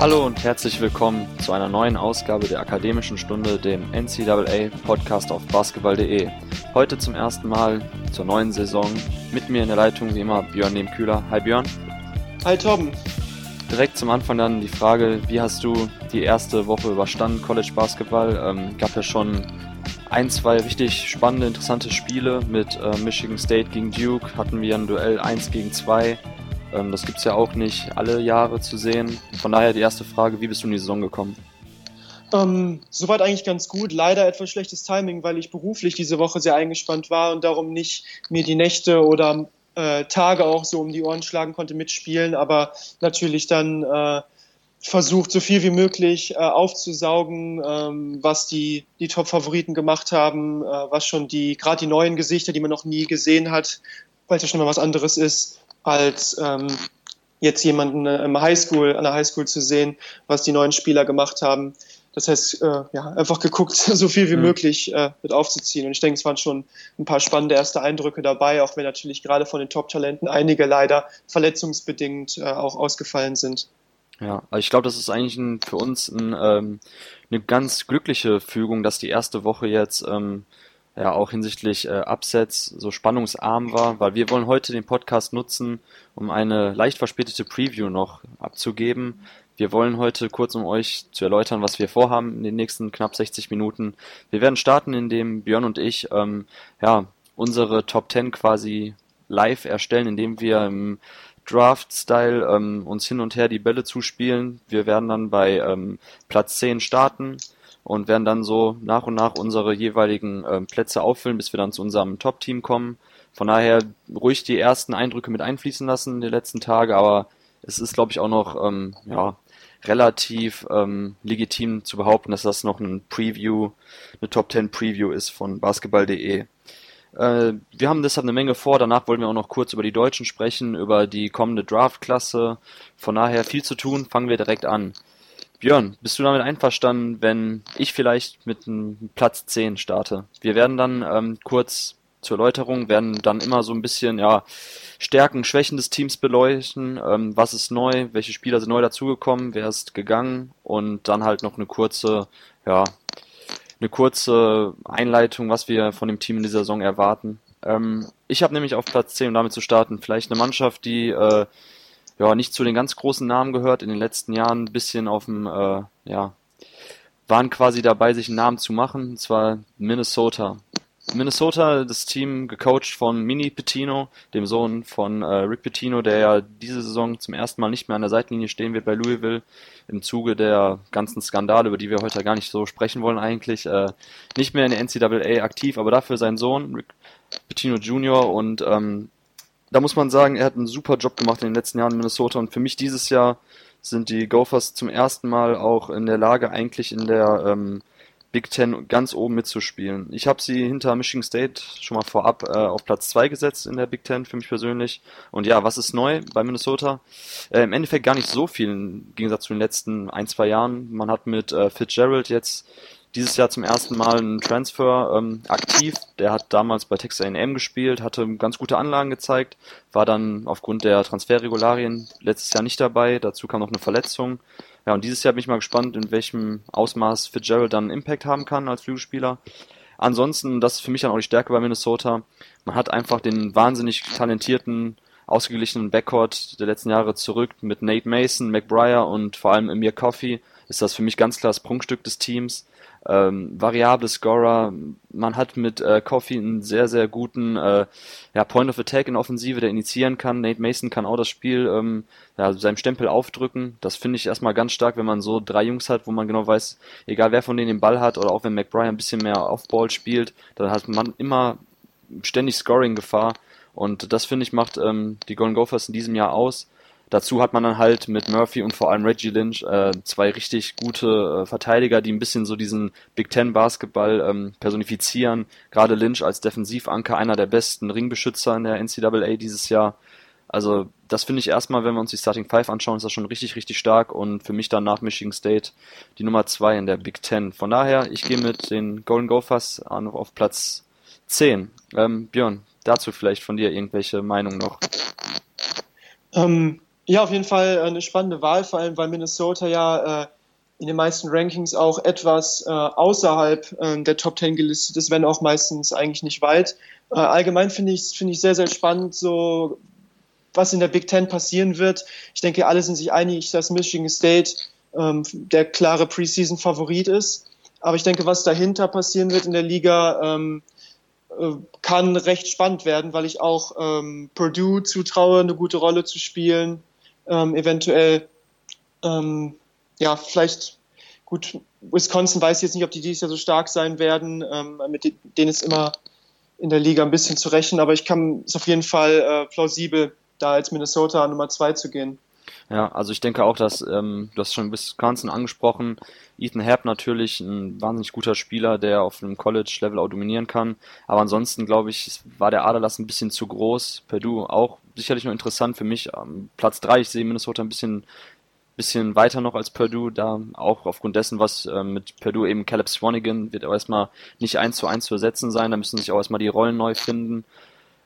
Hallo und herzlich willkommen zu einer neuen Ausgabe der Akademischen Stunde, dem NCAA Podcast auf basketball.de. Heute zum ersten Mal zur neuen Saison. Mit mir in der Leitung wie immer Björn Nehmkühler. Hi Björn. Hi Tom. Direkt zum Anfang dann die Frage, wie hast du die erste Woche überstanden, College Basketball? Ähm, gab ja schon ein, zwei richtig spannende, interessante Spiele mit äh, Michigan State gegen Duke. Hatten wir ein Duell 1 gegen 2. Ähm, das gibt es ja auch nicht alle Jahre zu sehen. Von daher die erste Frage, wie bist du in die Saison gekommen? Ähm, soweit eigentlich ganz gut. Leider etwas schlechtes Timing, weil ich beruflich diese Woche sehr eingespannt war und darum nicht mir die Nächte oder äh, Tage auch so um die Ohren schlagen konnte mitspielen, aber natürlich dann äh, versucht, so viel wie möglich äh, aufzusaugen, ähm, was die, die Top-Favoriten gemacht haben, äh, was schon die, gerade die neuen Gesichter, die man noch nie gesehen hat, weil es ja schon mal was anderes ist, als ähm, jetzt jemanden äh, im Highschool, an der Highschool zu sehen, was die neuen Spieler gemacht haben. Das heißt, äh, ja, einfach geguckt, so viel wie mhm. möglich äh, mit aufzuziehen. Und ich denke, es waren schon ein paar spannende erste Eindrücke dabei, auch wenn natürlich gerade von den Top-Talenten einige leider verletzungsbedingt äh, auch ausgefallen sind. Ja, also ich glaube, das ist eigentlich ein, für uns ein, ähm, eine ganz glückliche Fügung, dass die erste Woche jetzt ähm, ja auch hinsichtlich äh, Upsets so spannungsarm war, weil wir wollen heute den Podcast nutzen, um eine leicht verspätete Preview noch abzugeben. Wir wollen heute kurz, um euch zu erläutern, was wir vorhaben in den nächsten knapp 60 Minuten. Wir werden starten, indem Björn und ich ähm, ja unsere Top 10 quasi live erstellen, indem wir im Draft-Style ähm, uns hin und her die Bälle zuspielen. Wir werden dann bei ähm, Platz 10 starten und werden dann so nach und nach unsere jeweiligen ähm, Plätze auffüllen, bis wir dann zu unserem Top-Team kommen. Von daher ruhig die ersten Eindrücke mit einfließen lassen in den letzten Tagen, aber es ist, glaube ich, auch noch ähm, ja, relativ ähm, legitim zu behaupten, dass das noch ein Preview, eine Top 10 Preview ist von basketball.de. Äh, wir haben deshalb eine Menge vor. Danach wollen wir auch noch kurz über die Deutschen sprechen, über die kommende Draft-Klasse. Von daher viel zu tun. Fangen wir direkt an. Björn, bist du damit einverstanden, wenn ich vielleicht mit einem Platz 10 starte? Wir werden dann ähm, kurz zur Erläuterung, werden dann immer so ein bisschen, ja, Stärken, Schwächen des Teams beleuchten, ähm, was ist neu, welche Spieler sind neu dazugekommen, wer ist gegangen und dann halt noch eine kurze, ja, eine kurze Einleitung, was wir von dem Team in dieser Saison erwarten. Ähm, ich habe nämlich auf Platz 10, um damit zu starten, vielleicht eine Mannschaft, die äh, ja nicht zu den ganz großen Namen gehört, in den letzten Jahren ein bisschen auf dem, äh, ja, waren quasi dabei, sich einen Namen zu machen, und zwar Minnesota. Minnesota, das Team gecoacht von Mini Petino, dem Sohn von äh, Rick Petino, der ja diese Saison zum ersten Mal nicht mehr an der Seitenlinie stehen wird bei Louisville, im Zuge der ganzen Skandale, über die wir heute gar nicht so sprechen wollen eigentlich, äh, nicht mehr in der NCAA aktiv, aber dafür sein Sohn, Rick Petino Jr. und ähm, da muss man sagen, er hat einen super Job gemacht in den letzten Jahren in Minnesota und für mich dieses Jahr sind die Gophers zum ersten Mal auch in der Lage, eigentlich in der ähm, Big Ten ganz oben mitzuspielen. Ich habe sie hinter Michigan State schon mal vorab äh, auf Platz 2 gesetzt in der Big Ten für mich persönlich. Und ja, was ist neu bei Minnesota? Äh, Im Endeffekt gar nicht so viel im Gegensatz zu den letzten ein, zwei Jahren. Man hat mit äh, Fitzgerald jetzt dieses Jahr zum ersten Mal einen Transfer ähm, aktiv. Der hat damals bei Texas A&M gespielt, hatte ganz gute Anlagen gezeigt, war dann aufgrund der Transferregularien letztes Jahr nicht dabei. Dazu kam noch eine Verletzung. Ja, und dieses Jahr bin ich mal gespannt, in welchem Ausmaß Fitzgerald dann einen Impact haben kann als Flügelspieler. Ansonsten, das ist für mich dann auch die Stärke bei Minnesota. Man hat einfach den wahnsinnig talentierten, ausgeglichenen Backcourt der letzten Jahre zurück mit Nate Mason, McBriar und vor allem Emir Coffey. Ist das für mich ganz klar das Prunkstück des Teams ähm, variable Scorer. Man hat mit äh, Coffee einen sehr, sehr guten äh, ja, Point of Attack in Offensive, der initiieren kann. Nate Mason kann auch das Spiel ähm, ja, seinem Stempel aufdrücken. Das finde ich erstmal ganz stark, wenn man so drei Jungs hat, wo man genau weiß, egal wer von denen den Ball hat oder auch wenn McBride ein bisschen mehr Offball spielt, dann hat man immer ständig Scoring-Gefahr. Und das finde ich macht ähm, die Golden Gophers in diesem Jahr aus. Dazu hat man dann halt mit Murphy und vor allem Reggie Lynch äh, zwei richtig gute äh, Verteidiger, die ein bisschen so diesen Big Ten Basketball ähm, personifizieren. Gerade Lynch als Defensivanker, einer der besten Ringbeschützer in der NCAA dieses Jahr. Also das finde ich erstmal, wenn wir uns die Starting Five anschauen, ist das schon richtig, richtig stark und für mich dann nach Michigan State die Nummer zwei in der Big Ten. Von daher, ich gehe mit den Golden Gophers an, auf Platz 10. Ähm, Björn, dazu vielleicht von dir irgendwelche Meinungen noch? Ähm, Ja, auf jeden Fall eine spannende Wahl, vor allem weil Minnesota ja äh, in den meisten Rankings auch etwas äh, außerhalb äh, der Top 10 gelistet ist, wenn auch meistens eigentlich nicht weit. Äh, allgemein finde ich finde ich sehr sehr spannend, so was in der Big Ten passieren wird. Ich denke, alle sind sich einig, dass Michigan State ähm, der klare Preseason-Favorit ist. Aber ich denke, was dahinter passieren wird in der Liga, ähm, äh, kann recht spannend werden, weil ich auch ähm, Purdue zutraue, eine gute Rolle zu spielen. Ähm, eventuell, ähm, ja, vielleicht gut, Wisconsin weiß jetzt nicht, ob die dieses Jahr so stark sein werden. Ähm, mit denen ist immer in der Liga ein bisschen zu rechnen, aber ich kann es auf jeden Fall äh, plausibel, da als Minnesota Nummer zwei zu gehen. Ja, also ich denke auch, dass, ähm, du hast schon Wisconsin angesprochen, Ethan Happ natürlich ein wahnsinnig guter Spieler, der auf einem College-Level auch dominieren kann. Aber ansonsten, glaube ich, war der Aderlass ein bisschen zu groß. Purdue auch sicherlich noch interessant für mich. Platz drei ich sehe Minnesota ein bisschen bisschen weiter noch als Purdue, da auch aufgrund dessen, was äh, mit Purdue eben Caleb Swanigan wird auch erstmal nicht eins zu eins zu ersetzen sein, da müssen sich auch erstmal die Rollen neu finden.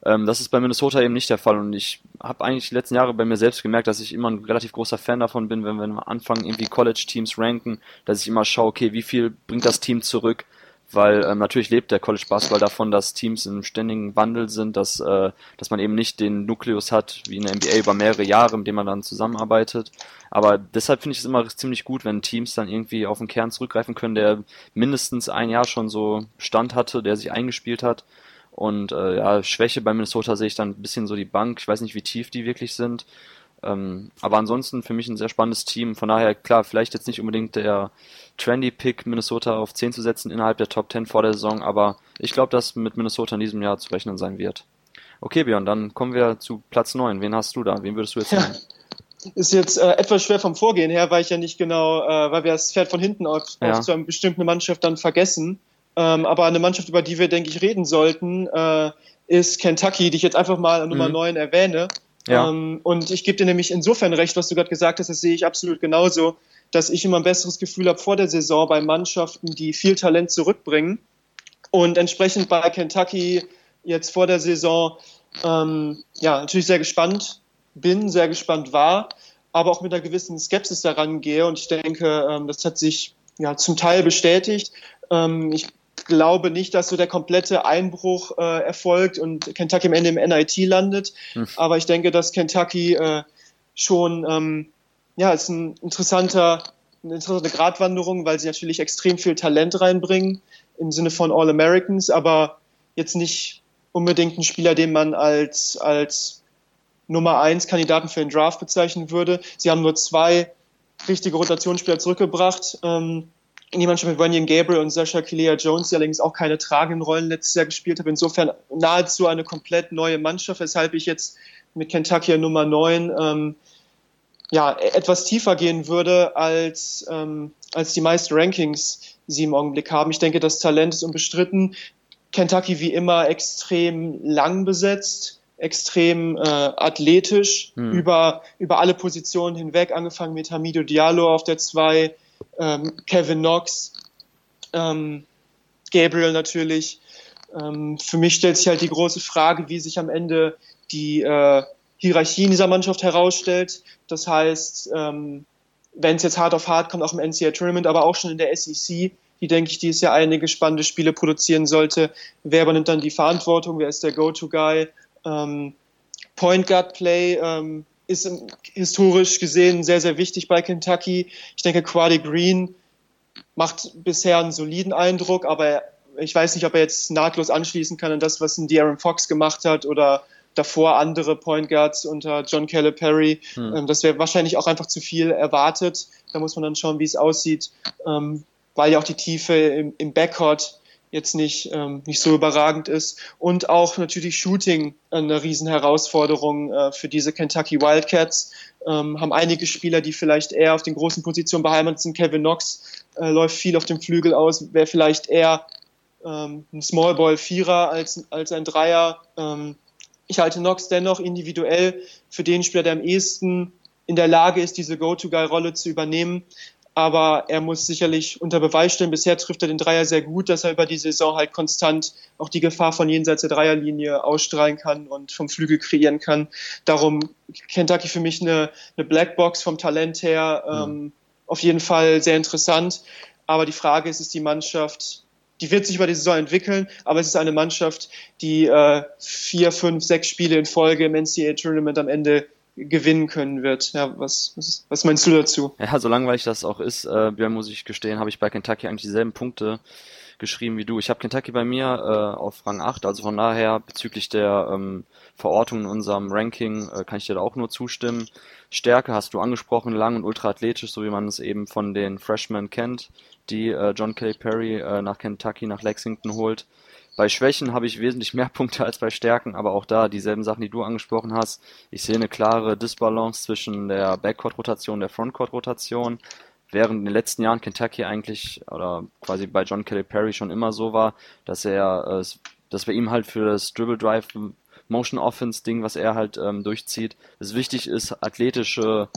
Ähm, das ist bei Minnesota eben nicht der Fall und ich habe eigentlich die letzten Jahre bei mir selbst gemerkt, dass ich immer ein relativ großer Fan davon bin, wenn wir anfangen, irgendwie College-Teams ranken, dass ich immer schaue, okay, wie viel bringt das Team zurück, weil ähm, natürlich lebt der College Basketball davon, dass Teams im ständigen Wandel sind, dass, äh, dass man eben nicht den Nukleus hat wie in der NBA über mehrere Jahre, mit dem man dann zusammenarbeitet. Aber deshalb finde ich es immer ziemlich gut, wenn Teams dann irgendwie auf den Kern zurückgreifen können, der mindestens ein Jahr schon so Stand hatte, der sich eingespielt hat und äh, ja, Schwäche bei Minnesota sehe ich dann ein bisschen so die Bank. Ich weiß nicht, wie tief die wirklich sind. Ähm, aber ansonsten für mich ein sehr spannendes Team. Von daher, klar, vielleicht jetzt nicht unbedingt der trendy Pick, Minnesota auf 10 zu setzen innerhalb der Top 10 vor der Saison, aber ich glaube, dass mit Minnesota in diesem Jahr zu rechnen sein wird. Okay, Björn, dann kommen wir zu Platz 9. Wen hast du da? Wen würdest du jetzt nehmen? Ist jetzt äh, etwas schwer vom Vorgehen her, weil ich ja nicht genau, äh, weil wir das Pferd von hinten auf, ja. auf zu einer bestimmten Mannschaft dann vergessen. Ähm, aber eine Mannschaft, über die wir, denke ich, reden sollten, äh, ist Kentucky, die ich jetzt einfach mal an Nummer mhm. 9 erwähne. Ja. Ähm, und ich gebe dir nämlich insofern recht, was du gerade gesagt hast, das sehe ich absolut genauso, dass ich immer ein besseres Gefühl habe vor der Saison bei Mannschaften, die viel Talent zurückbringen. Und entsprechend bei Kentucky jetzt vor der Saison, ähm, ja, natürlich sehr gespannt bin, sehr gespannt war, aber auch mit einer gewissen Skepsis daran gehe. Und ich denke, ähm, das hat sich ja zum Teil bestätigt. Ähm, ich glaube nicht, dass so der komplette Einbruch äh, erfolgt und Kentucky am Ende im NIT landet. Hm. Aber ich denke, dass Kentucky äh, schon, ähm, ja, ist ein interessanter, eine interessante Gratwanderung, weil sie natürlich extrem viel Talent reinbringen im Sinne von All-Americans, aber jetzt nicht unbedingt ein Spieler, den man als, als Nummer eins Kandidaten für den Draft bezeichnen würde. Sie haben nur zwei richtige Rotationsspieler zurückgebracht. Ähm, in die Mannschaft mit Runyon Gabriel und Sascha Kilea Jones, die allerdings auch keine tragenden Rollen letztes Jahr gespielt haben. Insofern nahezu eine komplett neue Mannschaft, weshalb ich jetzt mit Kentucky Nummer 9 ähm, ja, etwas tiefer gehen würde, als, ähm, als die meisten Rankings sie im Augenblick haben. Ich denke, das Talent ist unbestritten. Kentucky wie immer extrem lang besetzt, extrem äh, athletisch hm. über, über alle Positionen hinweg, angefangen mit Hamido Diallo auf der 2, ähm, Kevin Knox, ähm, Gabriel natürlich. Ähm, für mich stellt sich halt die große Frage, wie sich am Ende die äh, Hierarchie in dieser Mannschaft herausstellt. Das heißt, ähm, wenn es jetzt hart auf hart kommt, auch im NCAA Tournament, aber auch schon in der SEC, die denke ich dieses Jahr einige spannende Spiele produzieren sollte. Wer übernimmt dann die Verantwortung? Wer ist der Go-To-Guy? Ähm, Point Guard Play ähm, ist historisch gesehen sehr, sehr wichtig bei Kentucky. Ich denke, Quadi Green macht bisher einen soliden Eindruck, aber ich weiß nicht, ob er jetzt nahtlos anschließen kann an das, was ein De'Aaron Fox gemacht hat oder davor andere Point Guards unter John Calipari. Hm. Ähm, das wäre wahrscheinlich auch einfach zu viel erwartet. Da muss man dann schauen, wie es aussieht, ähm, weil ja auch die Tiefe im, im Backcourt jetzt nicht, ähm, nicht so überragend ist. Und auch natürlich Shooting eine Riesenherausforderung äh, für diese Kentucky Wildcats. Ähm, haben einige Spieler, die vielleicht eher auf den großen Positionen beheimatet sind. Kevin Knox äh, läuft viel auf dem Flügel aus, wäre vielleicht eher ähm, ein Smallball-Vierer als, als ein Dreier. Ähm, ich halte Knox dennoch individuell für den Spieler, der am ehesten in der Lage ist, diese Go-To-Guy-Rolle zu übernehmen. Aber er muss sicherlich unter Beweis stellen. Bisher trifft er den Dreier sehr gut, dass er über die Saison halt konstant auch die Gefahr von jenseits der Dreierlinie ausstrahlen kann und vom Flügel kreieren kann. Darum Kentucky für mich eine, eine Blackbox vom Talent her ähm, mhm. auf jeden Fall sehr interessant. Aber die Frage ist, ist die Mannschaft, die wird sich über die Saison entwickeln, aber es ist eine Mannschaft, die äh, vier, fünf, sechs Spiele in Folge im NCAA-Tournament am Ende gewinnen können wird. Ja, was, was, was meinst du dazu? Ja, so langweilig das auch ist, äh, Björn, muss ich gestehen, habe ich bei Kentucky eigentlich dieselben Punkte geschrieben wie du. Ich habe Kentucky bei mir äh, auf Rang 8, also von daher bezüglich der ähm, Verortung in unserem Ranking äh, kann ich dir da auch nur zustimmen. Stärke hast du angesprochen, lang und ultraathletisch, so wie man es eben von den Freshmen kennt, die äh, John Kelly Perry äh, nach Kentucky, nach Lexington holt. Bei Schwächen habe ich wesentlich mehr Punkte als bei Stärken, aber auch da dieselben Sachen, die du angesprochen hast. Ich sehe eine klare Disbalance zwischen der Backcourt-Rotation und der Frontcourt-Rotation. Während in den letzten Jahren Kentucky eigentlich oder quasi bei John Kelly Perry schon immer so war, dass er, äh, dass wir ihm halt für das Dribble Drive Motion Offense Ding, was er halt ähm, durchzieht, es wichtig ist, athletische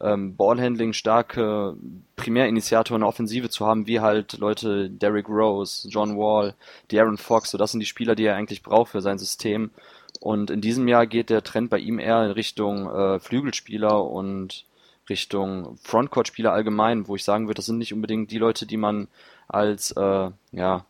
ähm, Ballhandling starke Primärinitiatoren in Offensive zu haben, wie halt Leute Derrick Rose, John Wall, De'Aaron Fox, so das sind die Spieler, die er eigentlich braucht für sein System. Und in diesem Jahr geht der Trend bei ihm eher in Richtung äh, Flügelspieler und Richtung Frontcourt-Spieler allgemein, wo ich sagen würde, das sind nicht unbedingt die Leute, die man als äh, ja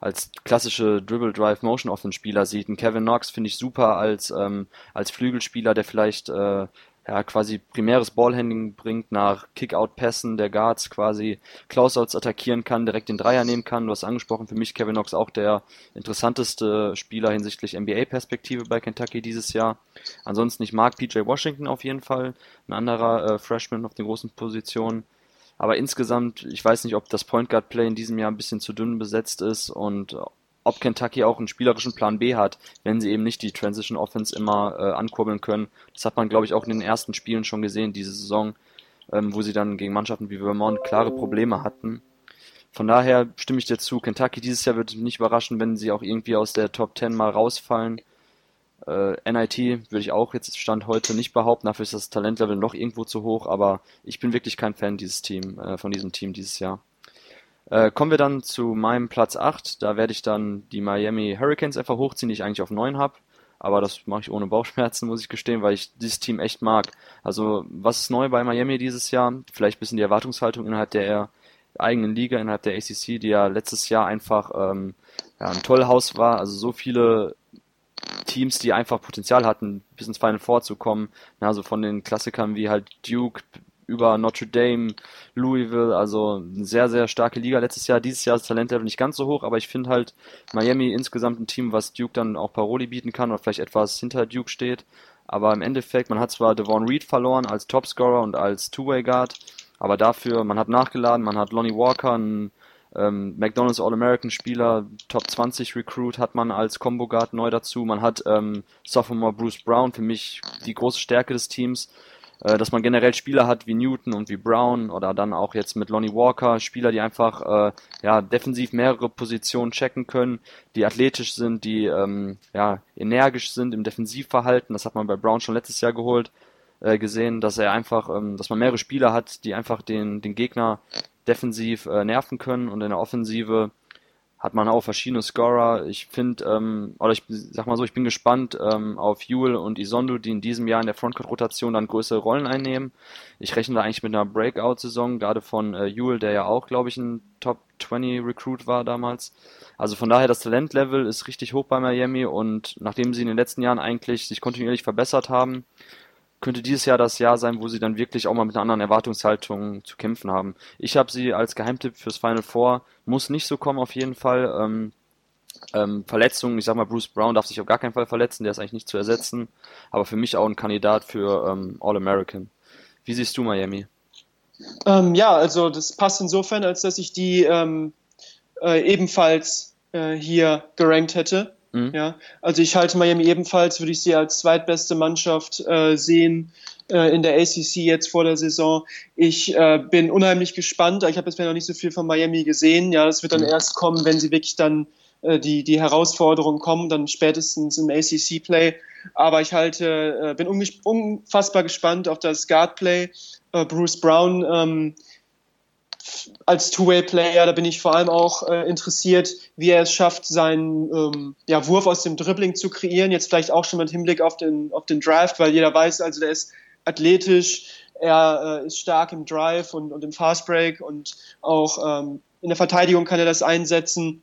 als klassische Dribble Drive Motion Offense Spieler sieht. Ein Kevin Knox finde ich super als ähm, als Flügelspieler, der vielleicht äh, ja, quasi primäres Ballhandling bringt nach Kick-Out-Pässen der Guards quasi Closeouts attackieren kann, direkt den Dreier nehmen kann. Du hast angesprochen, für mich Kevin Knox auch der interessanteste Spieler hinsichtlich NBA-Perspektive bei Kentucky dieses Jahr. Ansonsten, ich mag PJ Washington auf jeden Fall, ein anderer äh, Freshman auf den großen Positionen. Aber insgesamt, ich weiß nicht, ob das Point Guard Play in diesem Jahr ein bisschen zu dünn besetzt ist und ob Kentucky auch einen spielerischen Plan B hat, wenn sie eben nicht die Transition Offense immer äh, ankurbeln können. Das hat man, glaube ich, auch in den ersten Spielen schon gesehen, diese Saison, ähm, wo sie dann gegen Mannschaften wie Vermont klare Probleme hatten. Von daher stimme ich dir zu. Kentucky dieses Jahr wird nicht überraschen, wenn sie auch irgendwie aus der Top 10 mal rausfallen. Äh, NIT würde ich auch jetzt Stand heute nicht behaupten, dafür ist das Talentlevel noch irgendwo zu hoch, aber ich bin wirklich kein Fan dieses Team, äh, von diesem Team dieses Jahr. Äh, kommen wir dann zu meinem Platz 8. Da werde ich dann die Miami Hurricanes einfach hochziehen, die ich eigentlich auf 9 habe. Aber das mache ich ohne Bauchschmerzen, muss ich gestehen, weil ich dieses Team echt mag. Also, was ist neu bei Miami dieses Jahr? Vielleicht ein bisschen die Erwartungshaltung innerhalb der eigenen Liga, innerhalb der ACC, die ja letztes Jahr einfach ähm, ja, ein Tollhaus war. Also so viele Teams, die einfach Potenzial hatten, bis ins Final Four zu kommen. Also von den Klassikern wie halt Duke, über Notre Dame, Louisville, also eine sehr, sehr starke Liga letztes Jahr. Dieses Jahr ist das Talentlevel nicht ganz so hoch, aber ich finde halt Miami insgesamt ein Team, was Duke dann auch Paroli bieten kann oder vielleicht etwas hinter Duke steht. Aber im Endeffekt, man hat zwar Devon Reed verloren als Topscorer und als Two-Way-Guard, aber dafür, man hat nachgeladen, man hat Lonnie Walker, einen ähm, McDonald's All-American-Spieler, Top 20 Recruit hat man als Combo Guard neu dazu. Man hat ähm, Sophomore Bruce Brown, für mich die große Stärke des Teams äh, dass man generell Spieler hat wie Newton und wie Brown oder dann auch jetzt mit Lonnie Walker, Spieler, die einfach äh, ja defensiv mehrere Positionen checken können, die athletisch sind, die ähm, ja energisch sind im Defensivverhalten. Das hat man bei Brown schon letztes Jahr geholt äh, gesehen, dass er einfach, ähm, dass man mehrere Spieler hat, die einfach den den Gegner defensiv äh, nerven können und in der Offensive hat man auch verschiedene Scorer. Ich finde, ähm, oder ich sag mal so, ich bin gespannt ähm, auf Jule und Isondo, die in diesem Jahr in der Frontcourt-Rotation dann größere Rollen einnehmen. Ich rechne da eigentlich mit einer Breakout-Saison, gerade von äh, Jule, der ja auch, glaube ich, ein Top 20 Recruit war damals. Also von daher, das Talentlevel ist richtig hoch bei Miami und nachdem sie in den letzten Jahren eigentlich sich kontinuierlich verbessert haben, könnte dieses Jahr das Jahr sein, wo sie dann wirklich auch mal mit einer anderen Erwartungshaltung zu kämpfen haben. Ich habe sie als Geheimtipp fürs Final Four, muss nicht so kommen auf jeden Fall. Ähm, ähm, Verletzungen, ich sag mal, Bruce Brown darf sich auf gar keinen Fall verletzen, der ist eigentlich nicht zu ersetzen, aber für mich auch ein Kandidat für ähm, All-American. Wie siehst du Miami? Ähm, ja, also das passt insofern, als dass ich die ähm, äh, ebenfalls äh, hier gerankt hätte. Mhm. Ja, also ich halte Miami ebenfalls, würde ich sie als zweitbeste Mannschaft äh, sehen äh, in der ACC jetzt vor der Saison. Ich äh, bin unheimlich gespannt. Ich habe bisher noch nicht so viel von Miami gesehen. Ja, das wird dann mhm. erst kommen, wenn sie wirklich dann äh, die, die Herausforderungen kommen, dann spätestens im ACC-Play. Aber ich halte, äh, bin unfassbar gespannt auf das Guard-Play. Äh, Bruce Brown, ähm, als Two-Way-Player, da bin ich vor allem auch äh, interessiert, wie er es schafft, seinen ähm, ja, Wurf aus dem Dribbling zu kreieren. Jetzt vielleicht auch schon mit Hinblick auf den, auf den Draft, weil jeder weiß, also der ist athletisch, er äh, ist stark im Drive und, und im Fastbreak und auch ähm, in der Verteidigung kann er das einsetzen.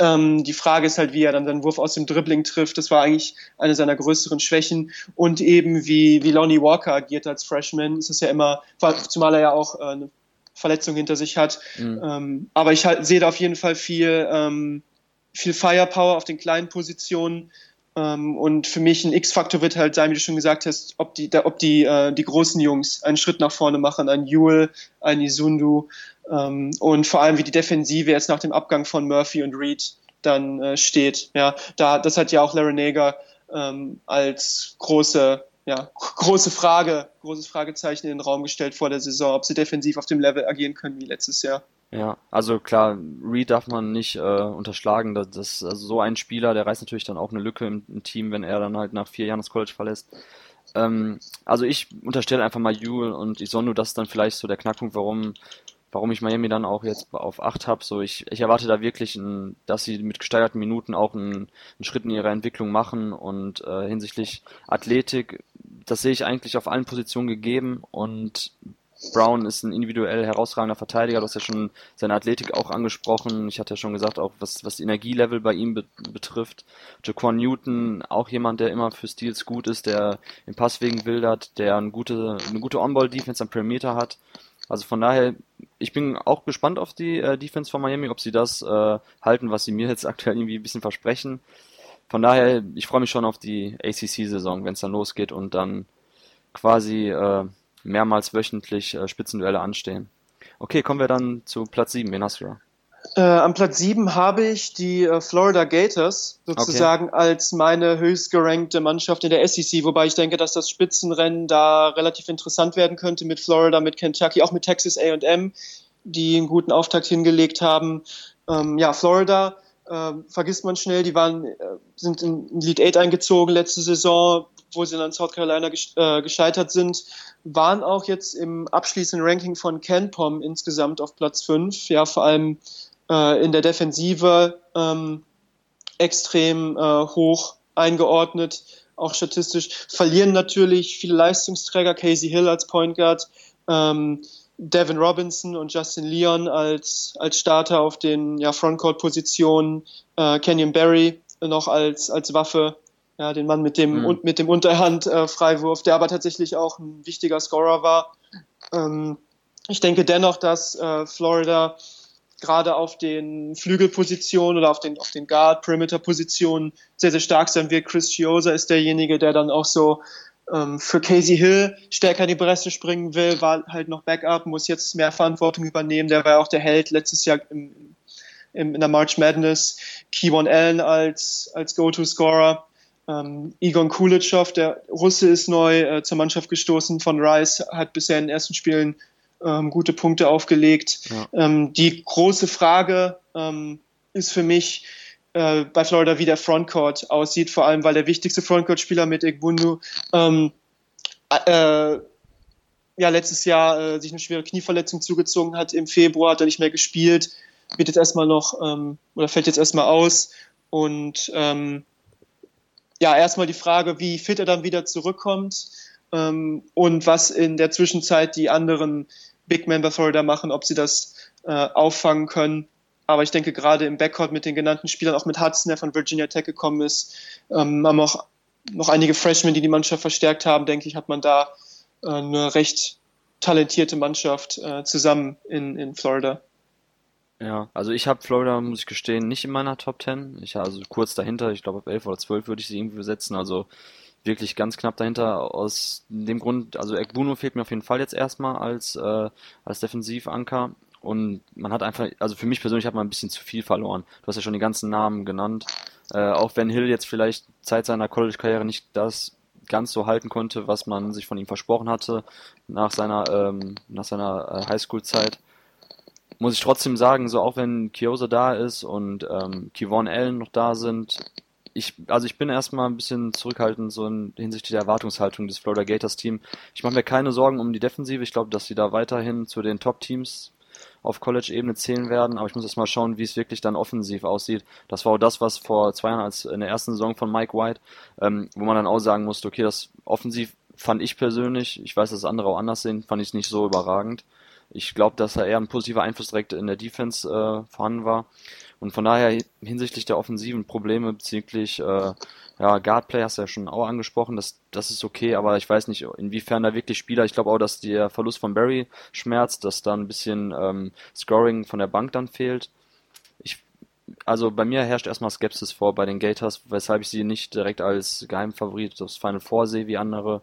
Ähm, die Frage ist halt, wie er dann seinen Wurf aus dem Dribbling trifft. Das war eigentlich eine seiner größeren Schwächen. Und eben wie, wie Lonnie Walker agiert als Freshman. Es ist ja immer, zumal er ja auch äh, eine Verletzung hinter sich hat. Mhm. Ähm, aber ich halt, sehe da auf jeden Fall viel, ähm, viel Firepower auf den kleinen Positionen. Ähm, und für mich ein X-Faktor wird halt sein, wie du schon gesagt hast, ob die, da, ob die, äh, die großen Jungs einen Schritt nach vorne machen, ein Jule, ein Isundu ähm, und vor allem wie die Defensive jetzt nach dem Abgang von Murphy und Reed dann äh, steht. Ja, da, das hat ja auch Larry Nager ähm, als große ja, große Frage, großes Fragezeichen in den Raum gestellt vor der Saison, ob sie defensiv auf dem Level agieren können wie letztes Jahr. Ja, also klar, Reed darf man nicht äh, unterschlagen. Das, das, also so ein Spieler, der reißt natürlich dann auch eine Lücke im, im Team, wenn er dann halt nach vier Jahren das College verlässt. Ähm, also ich unterstelle einfach mal Jule und Isondo, das ist dann vielleicht so der Knackpunkt, warum warum ich Miami dann auch jetzt auf 8 habe. So, ich, ich erwarte da wirklich, ein, dass sie mit gesteigerten Minuten auch einen, einen Schritt in ihrer Entwicklung machen und äh, hinsichtlich Athletik, das sehe ich eigentlich auf allen Positionen gegeben und Brown ist ein individuell herausragender Verteidiger. Du hast ja schon seine Athletik auch angesprochen. Ich hatte ja schon gesagt, auch was, was Energielevel bei ihm be betrifft. Jaquan Newton, auch jemand, der immer für Steals gut ist, der im Passwegen wildert, der eine gute, eine gute On-Ball-Defense am Perimeter hat. Also von daher, ich bin auch gespannt auf die äh, Defense von Miami, ob sie das äh, halten, was sie mir jetzt aktuell irgendwie ein bisschen versprechen. Von daher, ich freue mich schon auf die ACC-Saison, wenn es dann losgeht und dann quasi äh, mehrmals wöchentlich äh, Spitzenduelle anstehen. Okay, kommen wir dann zu Platz 7. Wen hast du da? Äh, am Platz 7 habe ich die äh, Florida Gators sozusagen okay. als meine höchst gerankte Mannschaft in der SEC, wobei ich denke, dass das Spitzenrennen da relativ interessant werden könnte mit Florida, mit Kentucky, auch mit Texas AM, die einen guten Auftakt hingelegt haben. Ähm, ja, Florida äh, vergisst man schnell, die waren, äh, sind in Lead 8 eingezogen letzte Saison, wo sie dann in South Carolina äh, gescheitert sind, waren auch jetzt im abschließenden Ranking von KenPom insgesamt auf Platz 5. Ja, vor allem äh, in der Defensive ähm, extrem äh, hoch eingeordnet, auch statistisch. Verlieren natürlich viele Leistungsträger, Casey Hill als Point Guard, ähm, Devin Robinson und Justin Leon als, als Starter auf den ja, Frontcourt-Positionen, äh, Kenyon Barry noch als, als Waffe, ja, den Mann mit dem, mhm. mit dem Unterhand-Freiwurf, äh, der aber tatsächlich auch ein wichtiger Scorer war. Ähm, ich denke dennoch, dass äh, Florida gerade auf den Flügelpositionen oder auf den, auf den Guard-Perimeter-Positionen sehr, sehr stark sein wird. Chris Chiosa ist derjenige, der dann auch so ähm, für Casey Hill stärker in die Presse springen will, war halt noch Backup, muss jetzt mehr Verantwortung übernehmen. Der war ja auch der Held letztes Jahr im, im, in der March Madness. Kevon Allen als, als Go-To-Scorer. Ähm, Egon Kulitschov, der Russe, ist neu äh, zur Mannschaft gestoßen von Rice, hat bisher in den ersten Spielen ähm, gute Punkte aufgelegt. Ja. Ähm, die große Frage ähm, ist für mich äh, bei Florida, wie der Frontcourt aussieht, vor allem weil der wichtigste Frontcourt-Spieler mit Egbundu ähm, äh, ja, letztes Jahr äh, sich eine schwere Knieverletzung zugezogen hat. Im Februar hat er nicht mehr gespielt, wird jetzt erstmal noch ähm, oder fällt jetzt erstmal aus. Und ähm, ja, erstmal die Frage, wie fit er dann wieder zurückkommt ähm, und was in der Zwischenzeit die anderen Big Man bei Florida machen, ob sie das äh, auffangen können. Aber ich denke, gerade im Backcourt mit den genannten Spielern, auch mit Hudson, der von Virginia Tech gekommen ist, ähm, haben auch noch einige Freshmen, die die Mannschaft verstärkt haben, denke ich, hat man da äh, eine recht talentierte Mannschaft äh, zusammen in, in Florida. Ja, also ich habe Florida, muss ich gestehen, nicht in meiner Top 10. Ich also kurz dahinter, ich glaube auf 11 oder 12 würde ich sie irgendwie besetzen. Also wirklich ganz knapp dahinter. Aus dem Grund, also Ekbuno fehlt mir auf jeden Fall jetzt erstmal als, äh, als Defensivanker. Und man hat einfach, also für mich persönlich hat man ein bisschen zu viel verloren. Du hast ja schon die ganzen Namen genannt. Äh, auch wenn Hill jetzt vielleicht Zeit seiner College-Karriere nicht das ganz so halten konnte, was man sich von ihm versprochen hatte nach seiner, ähm, nach seiner äh, Highschool-Zeit, muss ich trotzdem sagen, so auch wenn Kiosa da ist und ähm, Kivon Allen noch da sind, ich, also ich bin erstmal ein bisschen zurückhaltend so in hinsichtlich der Erwartungshaltung des Florida Gators Team. Ich mache mir keine Sorgen um die Defensive. Ich glaube, dass sie da weiterhin zu den Top-Teams auf College-Ebene zählen werden, aber ich muss erst mal schauen, wie es wirklich dann offensiv aussieht. Das war auch das, was vor zwei Jahren als in der ersten Saison von Mike White, ähm, wo man dann auch sagen musste, okay, das offensiv fand ich persönlich, ich weiß, dass andere auch anders sehen, fand ich es nicht so überragend. Ich glaube, dass da eher ein positiver Einfluss direkt in der Defense äh, vorhanden war. Und von daher hinsichtlich der offensiven Probleme bezüglich äh, ja, Guardplay hast du ja schon auch angesprochen, das, das ist okay, aber ich weiß nicht, inwiefern da wirklich Spieler, ich glaube auch, dass der Verlust von Barry schmerzt, dass da ein bisschen ähm, Scoring von der Bank dann fehlt. Ich, also bei mir herrscht erstmal Skepsis vor bei den Gators, weshalb ich sie nicht direkt als Geheimfavorit aufs Final Four sehe wie andere.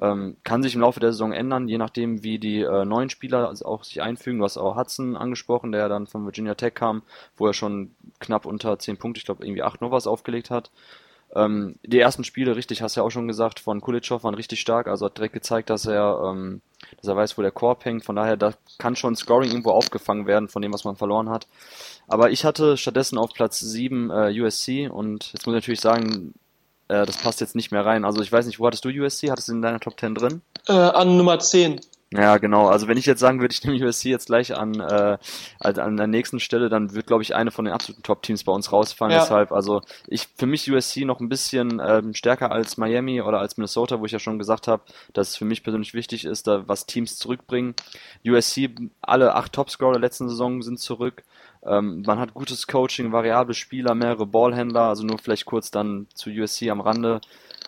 Ähm, kann sich im Laufe der Saison ändern, je nachdem, wie die äh, neuen Spieler auch sich einfügen. Du hast auch Hudson angesprochen, der dann von Virginia Tech kam, wo er schon knapp unter 10 Punkte, ich glaube irgendwie 8 Novas aufgelegt hat. Ähm, die ersten Spiele, richtig, hast du ja auch schon gesagt, von Kulitschow waren richtig stark, also hat direkt gezeigt, dass er, ähm, dass er weiß, wo der Korb hängt. Von daher, da kann schon Scoring irgendwo aufgefangen werden von dem, was man verloren hat. Aber ich hatte stattdessen auf Platz 7 äh, USC und jetzt muss ich natürlich sagen, äh, das passt jetzt nicht mehr rein. Also ich weiß nicht, wo hattest du USC? Hattest du in deiner Top 10 drin? Äh, an Nummer 10. Ja, genau. Also wenn ich jetzt sagen würde, ich nehme USC jetzt gleich an, äh, an der nächsten Stelle, dann wird, glaube ich, eine von den absoluten Top-Teams bei uns rausfallen. Ja. Deshalb, also ich für mich USC noch ein bisschen ähm, stärker als Miami oder als Minnesota, wo ich ja schon gesagt habe, dass es für mich persönlich wichtig ist, da was Teams zurückbringen. USC, alle acht Topscorer der letzten Saison sind zurück. Ähm, man hat gutes Coaching, variable Spieler, mehrere Ballhändler, also nur vielleicht kurz dann zu USC am Rande.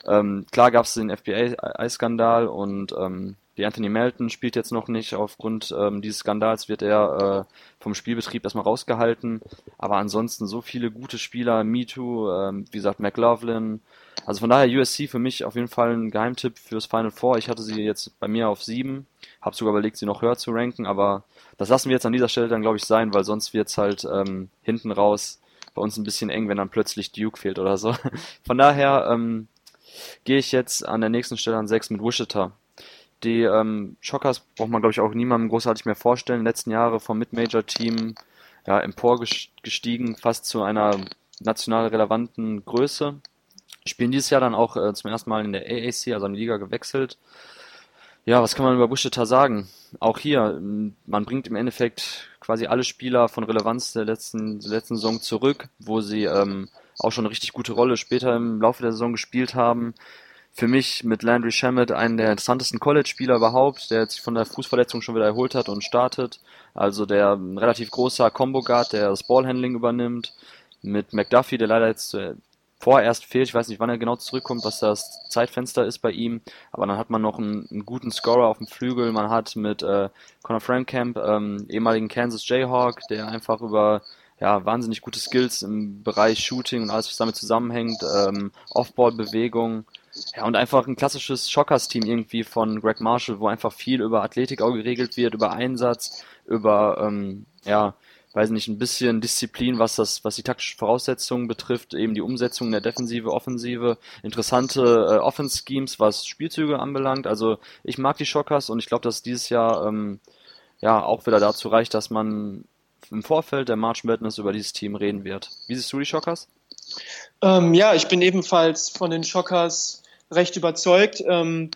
Ähm, klar gab es den FBA-Skandal und ähm, die Anthony Melton spielt jetzt noch nicht. Aufgrund ähm, dieses Skandals wird er äh, vom Spielbetrieb erstmal rausgehalten. Aber ansonsten so viele gute Spieler, MeToo, ähm, wie gesagt, McLaughlin. Also von daher USC für mich auf jeden Fall ein Geheimtipp fürs Final Four. Ich hatte sie jetzt bei mir auf sieben. Hab sogar überlegt, sie noch höher zu ranken, aber das lassen wir jetzt an dieser Stelle dann, glaube ich, sein, weil sonst wird's halt ähm, hinten raus bei uns ein bisschen eng, wenn dann plötzlich Duke fehlt oder so. Von daher ähm, gehe ich jetzt an der nächsten Stelle an 6 mit Wichita. Die ähm, Shockers braucht man, glaube ich, auch niemandem großartig mehr vorstellen. Letzten Jahre vom Mid-Major-Team ja, emporgestiegen, fast zu einer national relevanten Größe. Spielen dieses Jahr dann auch äh, zum ersten Mal in der AAC, also in die Liga gewechselt. Ja, was kann man über Wichita sagen? Auch hier, man bringt im Endeffekt quasi alle Spieler von Relevanz der letzten, der letzten Saison zurück, wo sie ähm, auch schon eine richtig gute Rolle später im Laufe der Saison gespielt haben. Für mich mit Landry Shamet einen der interessantesten College-Spieler überhaupt, der sich von der Fußverletzung schon wieder erholt hat und startet. Also der ein relativ großer Combo-Guard, der das Ballhandling übernimmt. Mit McDuffie, der leider jetzt vorerst fehlt. Ich weiß nicht, wann er genau zurückkommt, was das Zeitfenster ist bei ihm. Aber dann hat man noch einen, einen guten Scorer auf dem Flügel. Man hat mit äh, Conor Frankamp, ähm, ehemaligen Kansas Jayhawk, der einfach über ja, wahnsinnig gute Skills im Bereich Shooting und alles, was damit zusammenhängt, ähm, Offball-Bewegung, ja, und einfach ein klassisches Shockers-Team irgendwie von Greg Marshall, wo einfach viel über Athletik auch geregelt wird, über Einsatz, über, ähm, ja, weiß nicht, ein bisschen Disziplin, was das, was die taktischen Voraussetzungen betrifft, eben die Umsetzung der Defensive, Offensive, interessante äh, Offense-Schemes, was Spielzüge anbelangt. Also ich mag die Shockers und ich glaube, dass dieses Jahr ähm, ja auch wieder dazu reicht, dass man im Vorfeld der March Madness über dieses Team reden wird. Wie siehst du die Shockers? Ähm, ja, ich bin ebenfalls von den Shockers recht überzeugt. Ähm,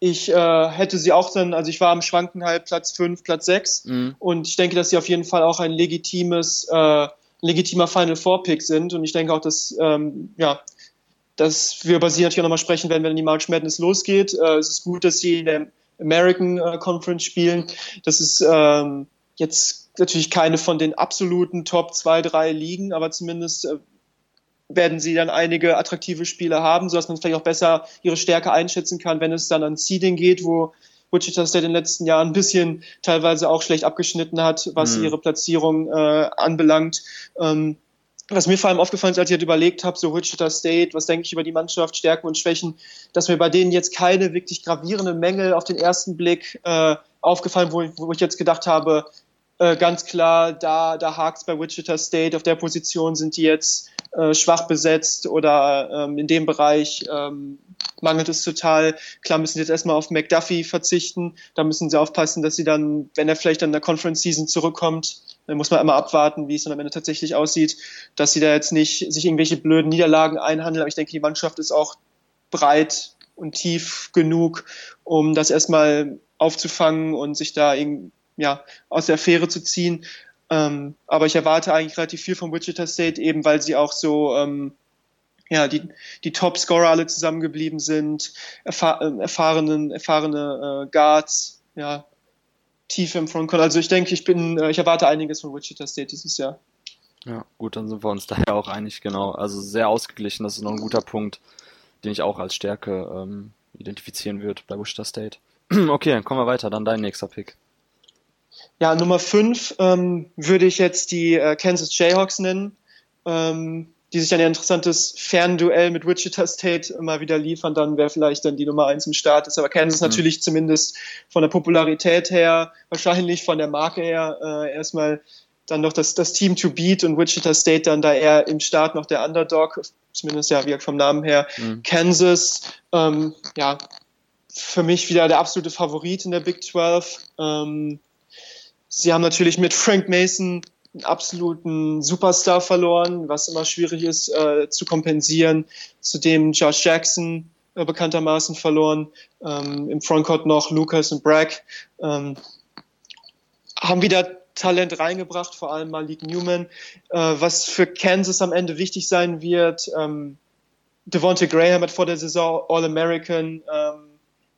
ich äh, hätte sie auch dann, also ich war am Schwanken halt Platz 5, Platz 6 mhm. und ich denke, dass sie auf jeden Fall auch ein legitimes, äh, legitimer Final Four Pick sind und ich denke auch, dass, ähm, ja, dass wir über sie natürlich auch nochmal sprechen werden, wenn die March Madness losgeht. Äh, es ist gut, dass sie in der American äh, Conference spielen. Das ist ähm, jetzt natürlich keine von den absoluten Top 2, 3 Ligen, aber zumindest äh, werden sie dann einige attraktive Spiele haben, sodass man vielleicht auch besser ihre Stärke einschätzen kann, wenn es dann an Seeding geht, wo Wichita State in den letzten Jahren ein bisschen teilweise auch schlecht abgeschnitten hat, was mhm. ihre Platzierung äh, anbelangt. Ähm, was mir vor allem aufgefallen ist, als ich halt überlegt habe, so Wichita State, was denke ich über die Mannschaft, Stärken und Schwächen, dass mir bei denen jetzt keine wirklich gravierenden Mängel auf den ersten Blick äh, aufgefallen, wo, wo ich jetzt gedacht habe, äh, ganz klar, da, da hakt bei Wichita State, auf der Position sind die jetzt äh, schwach besetzt oder ähm, in dem Bereich ähm, mangelt es total. Klar müssen sie jetzt erstmal auf McDuffie verzichten. Da müssen sie aufpassen, dass sie dann, wenn er vielleicht an der Conference Season zurückkommt, dann muss man einmal abwarten, wie es dann am Ende tatsächlich aussieht, dass sie da jetzt nicht sich irgendwelche blöden Niederlagen einhandeln. Aber ich denke, die Mannschaft ist auch breit und tief genug, um das erstmal aufzufangen und sich da ja, aus der Affäre zu ziehen. Ähm, aber ich erwarte eigentlich relativ viel von Wichita State, eben weil sie auch so ähm, ja, die, die Top-Scorer alle zusammengeblieben sind, erfahr äh, erfahrenen, erfahrene äh, Guards, ja, tief im Frontcourt. Also ich denke, ich bin, äh, ich erwarte einiges von Wichita State dieses Jahr. Ja, gut, dann sind wir uns daher auch einig, genau. Also sehr ausgeglichen, das ist noch ein guter Punkt, den ich auch als Stärke ähm, identifizieren würde bei Wichita State. okay, dann kommen wir weiter, dann dein nächster Pick. Ja, Nummer 5 ähm, würde ich jetzt die äh, Kansas Jayhawks nennen. Ähm, die sich ein interessantes Fernduell mit Wichita State mal wieder liefern, dann wäre vielleicht dann die Nummer eins im Start. Ist aber Kansas mhm. natürlich zumindest von der Popularität her, wahrscheinlich von der Marke her, äh, erstmal dann noch das, das Team to beat und Wichita State dann da eher im Start noch der Underdog, zumindest ja wie vom Namen her. Mhm. Kansas, ähm, ja, für mich wieder der absolute Favorit in der Big 12. Ähm, sie haben natürlich mit Frank Mason einen absoluten Superstar verloren, was immer schwierig ist äh, zu kompensieren. Zudem Josh Jackson äh, bekanntermaßen verloren. Ähm, Im Frontcourt noch Lucas und Bragg. Ähm, haben wieder Talent reingebracht, vor allem Malik Newman. Äh, was für Kansas am Ende wichtig sein wird, ähm, Devontae Graham hat vor der Saison All-American ähm,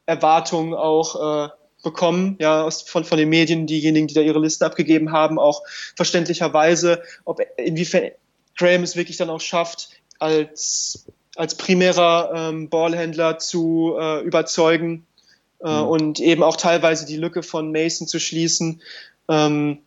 Erwartungen auch äh, bekommen, ja, aus, von, von den Medien, diejenigen, die da ihre Liste abgegeben haben, auch verständlicherweise, ob inwiefern Graham es wirklich dann auch schafft, als, als primärer ähm, Ballhändler zu äh, überzeugen äh, mhm. und eben auch teilweise die Lücke von Mason zu schließen. Ähm,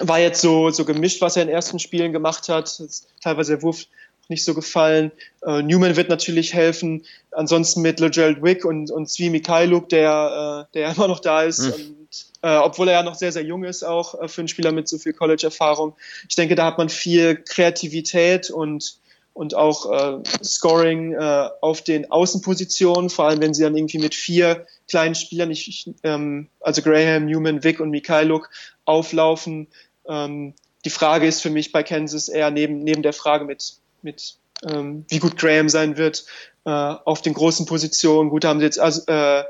war jetzt so, so gemischt, was er in den ersten Spielen gemacht hat. Teilweise der Wurf nicht so gefallen. Äh, Newman wird natürlich helfen. Ansonsten mit LeGerald Wick und, und Zvi Mikhailuk, der, äh, der immer noch da ist. Mhm. Und, äh, obwohl er ja noch sehr, sehr jung ist, auch äh, für einen Spieler mit so viel College-Erfahrung. Ich denke, da hat man viel Kreativität und, und auch äh, Scoring äh, auf den Außenpositionen, vor allem wenn sie dann irgendwie mit vier kleinen Spielern, ich, ich, ähm, also Graham, Newman, Wick und Mikhailuk, auflaufen. Ähm, die Frage ist für mich bei Kansas eher neben, neben der Frage mit mit ähm, wie gut Graham sein wird äh, auf den großen Positionen. Gut, haben sie jetzt As äh, äh,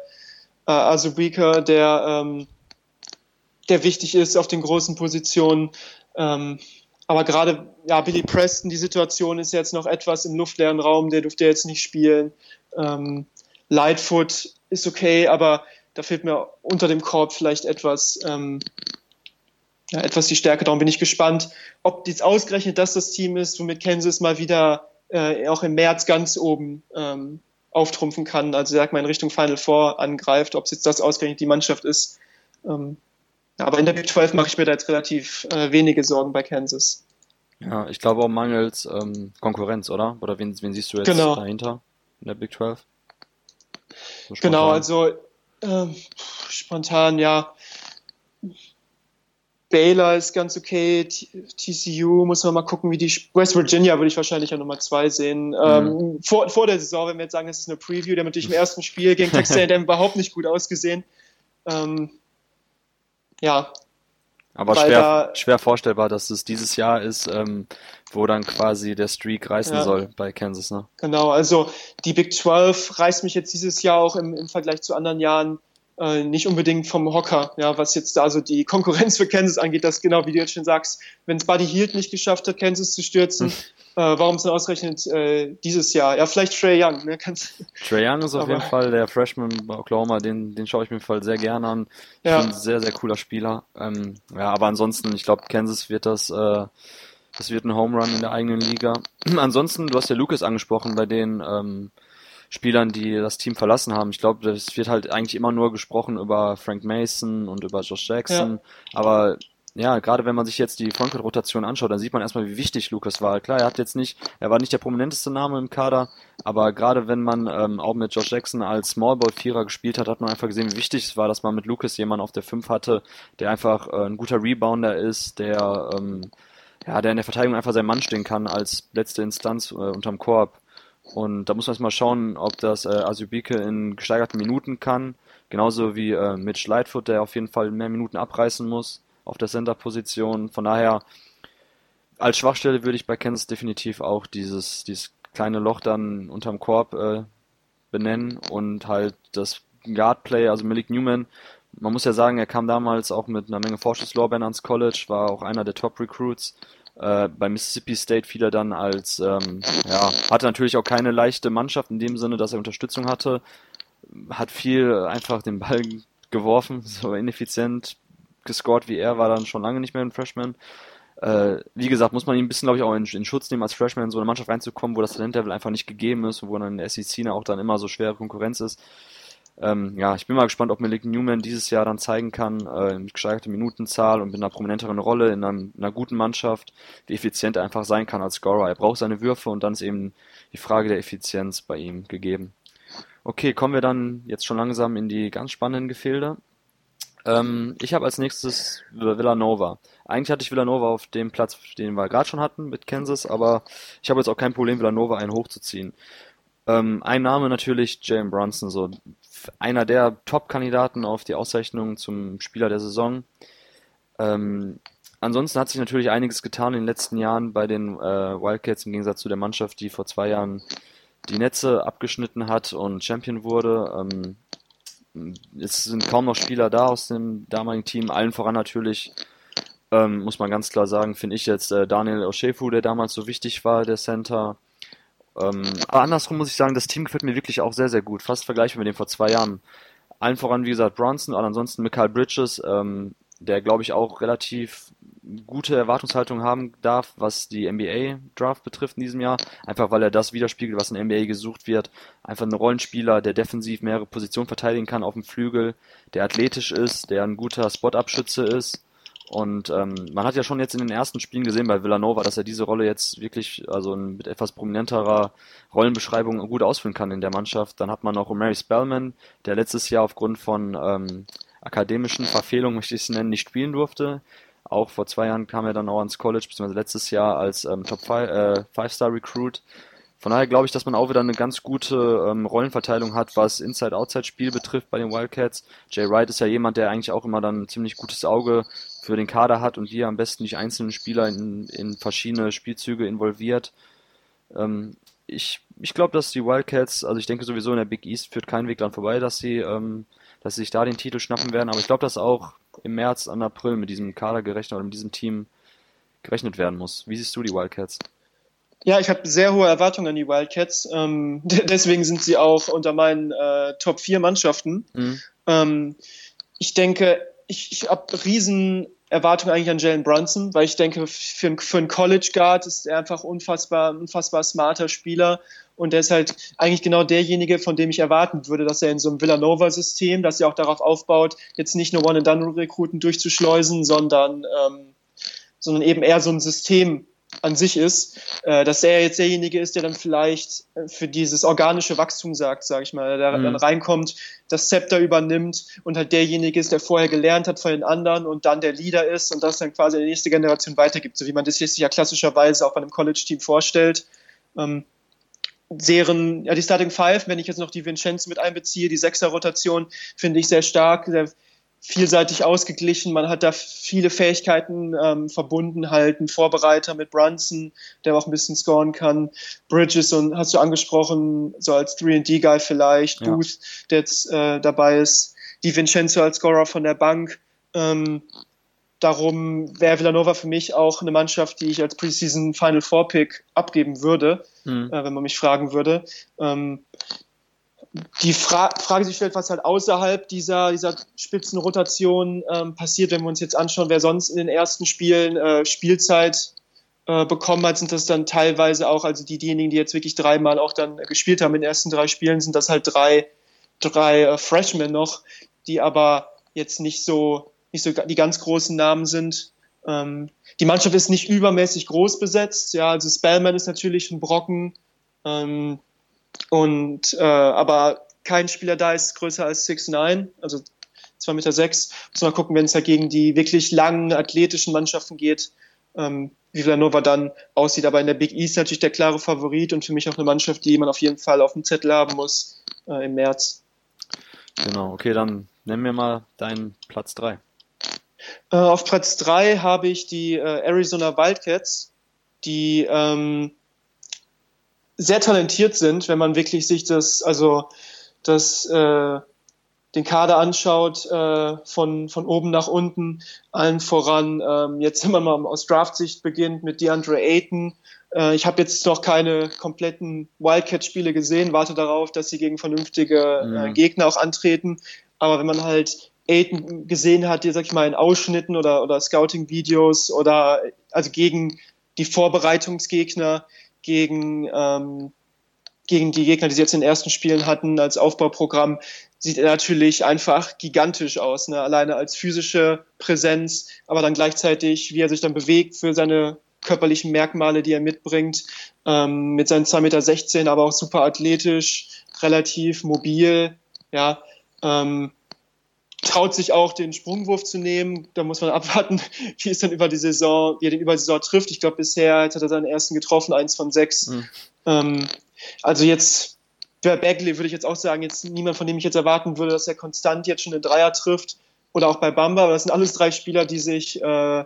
Azubuika, der, ähm, der wichtig ist auf den großen Positionen. Ähm, aber gerade ja, Billy Preston, die Situation ist jetzt noch etwas im luftleeren Raum, der durfte jetzt nicht spielen. Ähm, Lightfoot ist okay, aber da fehlt mir unter dem Korb vielleicht etwas, ähm, ja, etwas die Stärke. Darum bin ich gespannt, ob jetzt ausgerechnet das das Team ist, womit Kansas mal wieder äh, auch im März ganz oben ähm, auftrumpfen kann. Also sag mal in Richtung Final Four angreift, ob es jetzt das ausgerechnet die Mannschaft ist. Ähm, aber in der Big 12 mache ich mir da jetzt relativ äh, wenige Sorgen bei Kansas. Ja, ich glaube auch mangels ähm, Konkurrenz, oder? Oder wen, wen siehst du jetzt genau. dahinter in der Big 12? So genau, also äh, spontan, ja. Baylor ist ganz okay, TCU muss man mal gucken, wie die West Virginia würde ich wahrscheinlich an Nummer zwei sehen. Mhm. Ähm, vor, vor der Saison, wenn wir jetzt sagen, es ist eine Preview, der hat natürlich im ersten Spiel gegen Texas A&M überhaupt nicht gut ausgesehen. Ähm, ja. Aber schwer, da, schwer vorstellbar, dass es dieses Jahr ist, ähm, wo dann quasi der Streak reißen ja. soll bei Kansas, ne? Genau, also die Big 12 reißt mich jetzt dieses Jahr auch im, im Vergleich zu anderen Jahren äh, nicht unbedingt vom Hocker, ja, was jetzt da so die Konkurrenz für Kansas angeht, das genau wie du jetzt schon sagst, wenn es Buddy Hield nicht geschafft hat, Kansas zu stürzen, hm. äh, warum es dann ausgerechnet äh, dieses Jahr? Ja, vielleicht Trey Young. Ne? Trey Young ist auf jeden Fall der Freshman bei Oklahoma, den, den schaue ich mir Fall sehr gerne an. Ich ja. ein sehr, sehr cooler Spieler. Ähm, ja, aber ansonsten, ich glaube, Kansas wird das, äh, das wird ein Home Run in der eigenen Liga. ansonsten, du hast ja Lucas angesprochen, bei denen ähm, Spielern, die das Team verlassen haben. Ich glaube, es wird halt eigentlich immer nur gesprochen über Frank Mason und über Josh Jackson. Ja. Aber ja, gerade wenn man sich jetzt die Frontcourt-Rotation anschaut, dann sieht man erstmal, wie wichtig Lucas war. Klar, er hat jetzt nicht, er war nicht der prominenteste Name im Kader, aber gerade wenn man ähm, auch mit Josh Jackson als Smallball-Vierer gespielt hat, hat man einfach gesehen, wie wichtig es war, dass man mit Lucas jemanden auf der 5 hatte, der einfach äh, ein guter Rebounder ist, der ähm, ja, der in der Verteidigung einfach sein Mann stehen kann als letzte Instanz äh, unterm Korb. Und da muss man jetzt mal schauen, ob das äh, Asubike in gesteigerten Minuten kann. Genauso wie äh, Mitch Lightfoot, der auf jeden Fall mehr Minuten abreißen muss auf der Center-Position. Von daher, als Schwachstelle würde ich bei Kansas definitiv auch dieses, dieses kleine Loch dann unterm Korb äh, benennen und halt das Guard-Play, also Malik Newman, man muss ja sagen, er kam damals auch mit einer Menge Vorschusslorbeeren ans College, war auch einer der Top-Recruits. Äh, bei Mississippi State fiel er dann als, ähm, ja, hatte natürlich auch keine leichte Mannschaft in dem Sinne, dass er Unterstützung hatte. Hat viel einfach den Ball geworfen, so ineffizient gescored wie er, war dann schon lange nicht mehr ein Freshman. Äh, wie gesagt, muss man ihn ein bisschen, glaube ich, auch in, in, Schutz nehmen, als Freshman in so eine Mannschaft reinzukommen, wo das Talentlevel einfach nicht gegeben ist und wo dann in der SEC auch dann immer so schwere Konkurrenz ist. Ähm, ja, ich bin mal gespannt, ob Malik Newman dieses Jahr dann zeigen kann, äh, mit gesteigerter Minutenzahl und mit einer prominenteren Rolle in, einem, in einer guten Mannschaft, wie effizient er einfach sein kann als Scorer. Er braucht seine Würfe und dann ist eben die Frage der Effizienz bei ihm gegeben. Okay, kommen wir dann jetzt schon langsam in die ganz spannenden Gefilde. Ähm, ich habe als nächstes Villanova. Eigentlich hatte ich Villanova auf dem Platz, den wir gerade schon hatten mit Kansas, aber ich habe jetzt auch kein Problem, Villanova einen hochzuziehen. Ähm, ein Name natürlich Jalen Brunson, so einer der Top-Kandidaten auf die Auszeichnung zum Spieler der Saison. Ähm, ansonsten hat sich natürlich einiges getan in den letzten Jahren bei den äh, Wildcats im Gegensatz zu der Mannschaft, die vor zwei Jahren die Netze abgeschnitten hat und Champion wurde. Ähm, es sind kaum noch Spieler da aus dem damaligen Team, allen voran natürlich, ähm, muss man ganz klar sagen, finde ich jetzt äh, Daniel Oshefu, der damals so wichtig war, der Center. Ähm, aber andersrum muss ich sagen, das Team gefällt mir wirklich auch sehr, sehr gut. Fast vergleichbar mit dem vor zwei Jahren. Allen voran, wie gesagt, Bronson, und ansonsten Michael Bridges, ähm, der glaube ich auch relativ gute Erwartungshaltung haben darf, was die NBA-Draft betrifft in diesem Jahr. Einfach weil er das widerspiegelt, was in der NBA gesucht wird. Einfach ein Rollenspieler, der defensiv mehrere Positionen verteidigen kann auf dem Flügel, der athletisch ist, der ein guter Spot-Up-Schütze ist. Und ähm, man hat ja schon jetzt in den ersten Spielen gesehen bei Villanova, dass er diese Rolle jetzt wirklich, also mit etwas prominenterer Rollenbeschreibung gut ausfüllen kann in der Mannschaft. Dann hat man noch Mary Spellman, der letztes Jahr aufgrund von ähm, akademischen Verfehlungen, möchte ich es nennen, nicht spielen durfte. Auch vor zwei Jahren kam er dann auch ans College, beziehungsweise letztes Jahr als ähm, Top 5-Star-Recruit. Äh, Von daher glaube ich, dass man auch wieder eine ganz gute ähm, Rollenverteilung hat, was Inside-Outside-Spiel betrifft bei den Wildcats. Jay Wright ist ja jemand, der eigentlich auch immer dann ein ziemlich gutes Auge für den Kader hat und hier am besten die einzelnen Spieler in, in verschiedene Spielzüge involviert. Ähm, ich ich glaube, dass die Wildcats, also ich denke sowieso in der Big East führt kein Weg dran vorbei, dass sie ähm, dass sie sich da den Titel schnappen werden. Aber ich glaube, dass auch im März, an April mit diesem Kader gerechnet oder mit diesem Team gerechnet werden muss. Wie siehst du die Wildcats? Ja, ich habe sehr hohe Erwartungen an die Wildcats. Ähm, deswegen sind sie auch unter meinen äh, Top 4 Mannschaften. Mhm. Ähm, ich denke, ich, ich habe riesen Erwartungen eigentlich an Jalen Brunson, weil ich denke, für, für einen College Guard ist er einfach unfassbar, unfassbar smarter Spieler. Und er ist halt eigentlich genau derjenige, von dem ich erwarten würde, dass er in so einem Villanova-System, dass er auch darauf aufbaut, jetzt nicht nur One-and-Done-Rekruten durchzuschleusen, sondern, ähm, sondern eben eher so ein System an sich ist, äh, dass er jetzt derjenige ist, der dann vielleicht äh, für dieses organische Wachstum sagt, sage ich mal, der mhm. dann reinkommt, das Zepter übernimmt und halt derjenige ist, der vorher gelernt hat von den anderen und dann der Leader ist und das dann quasi die nächste Generation weitergibt, so wie man das jetzt ja klassischerweise auch bei einem College-Team vorstellt. Ähm, deren, ja, die Starting Five, wenn ich jetzt noch die Vincenzo mit einbeziehe, die Sechser-Rotation, finde ich sehr stark, sehr vielseitig ausgeglichen. Man hat da viele Fähigkeiten ähm, verbunden, halt ein Vorbereiter mit Brunson, der auch ein bisschen scoren kann. Bridges und hast du angesprochen, so als 3D-Guy vielleicht, ja. Booth, der jetzt äh, dabei ist, die Vincenzo als Scorer von der Bank. Ähm, darum wäre Villanova für mich auch eine Mannschaft, die ich als Preseason Final Four Pick abgeben würde, mhm. äh, wenn man mich fragen würde. Ähm, die Fra Frage sich stellt, was halt außerhalb dieser, dieser Spitzenrotation ähm, passiert, wenn wir uns jetzt anschauen, wer sonst in den ersten Spielen äh, Spielzeit äh, bekommen hat, sind das dann teilweise auch, also die, diejenigen, die jetzt wirklich dreimal auch dann gespielt haben in den ersten drei Spielen, sind das halt drei, drei äh, Freshmen noch, die aber jetzt nicht so nicht so die ganz großen Namen sind. Ähm, die Mannschaft ist nicht übermäßig groß besetzt. Ja, also Spellman ist natürlich ein Brocken. Ähm, und, äh, aber kein Spieler da ist größer als 6'9, also 2,6 Meter. Sechs. Muss mal gucken, wenn es halt gegen die wirklich langen athletischen Mannschaften geht, ähm, wie Villanova dann aussieht. Aber in der Big East natürlich der klare Favorit und für mich auch eine Mannschaft, die man auf jeden Fall auf dem Zettel haben muss äh, im März. Genau, okay, dann nennen wir mal deinen Platz 3. Äh, auf Platz 3 habe ich die äh, Arizona Wildcats, die ähm, sehr talentiert sind, wenn man wirklich sich das, also das, äh, den Kader anschaut, äh, von, von oben nach unten, allen voran, ähm, jetzt sind wir mal aus Draft-Sicht beginnt mit DeAndre Ayton. Äh, ich habe jetzt noch keine kompletten Wildcat-Spiele gesehen, warte darauf, dass sie gegen vernünftige äh. Gegner auch antreten. Aber wenn man halt Aiden gesehen hat, die, sag ich mal, in Ausschnitten oder, oder Scouting-Videos oder also gegen die Vorbereitungsgegner, gegen, ähm, gegen die Gegner, die sie jetzt in den ersten Spielen hatten als Aufbauprogramm, sieht er natürlich einfach gigantisch aus. Ne? Alleine als physische Präsenz, aber dann gleichzeitig, wie er sich dann bewegt für seine körperlichen Merkmale, die er mitbringt, ähm, mit seinen 2,16 Meter, aber auch super athletisch, relativ mobil, ja, ähm, traut sich auch den Sprungwurf zu nehmen. Da muss man abwarten, wie es dann über die Saison, wie er den über die Saison trifft. Ich glaube, bisher hat er seinen ersten getroffen, eins von sechs. Mhm. Ähm, also jetzt, bei Bagley würde ich jetzt auch sagen, jetzt niemand, von dem ich jetzt erwarten würde, dass er konstant jetzt schon einen Dreier trifft. Oder auch bei Bamba, aber das sind alles drei Spieler, die sich, äh,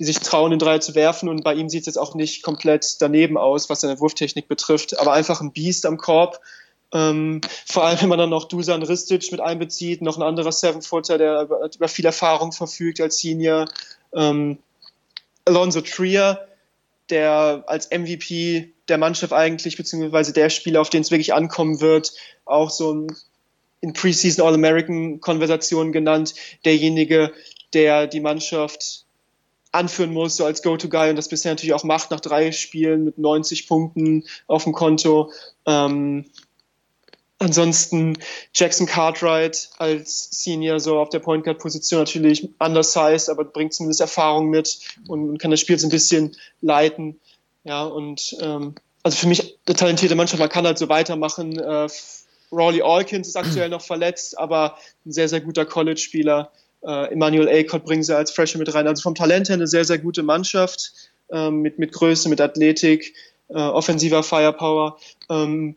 die sich trauen, den Dreier zu werfen. Und bei ihm sieht es jetzt auch nicht komplett daneben aus, was seine Wurftechnik betrifft. Aber einfach ein Biest am Korb ähm, vor allem, wenn man dann noch Dusan Ristic mit einbezieht, noch ein anderer Seven-Footer, der über, über, viel Erfahrung verfügt als Senior. Ähm, Alonso Trier, der als MVP der Mannschaft eigentlich, beziehungsweise der Spieler, auf den es wirklich ankommen wird, auch so in Preseason All-American-Konversationen genannt, derjenige, der die Mannschaft anführen muss, so als Go-To-Guy und das bisher natürlich auch macht nach drei Spielen mit 90 Punkten auf dem Konto. Ähm, Ansonsten Jackson Cartwright als Senior so auf der Point Guard Position natürlich undersized, aber bringt zumindest Erfahrung mit und kann das Spiel so ein bisschen leiten. Ja, und ähm, also für mich eine talentierte Mannschaft, man kann halt so weitermachen. Äh, Rawley Alkins ist aktuell noch verletzt, aber ein sehr, sehr guter College-Spieler. Äh, Emmanuel Acott bringen sie als Fresher mit rein. Also vom Talent her eine sehr, sehr gute Mannschaft äh, mit, mit Größe, mit Athletik, äh, offensiver Firepower. Ähm,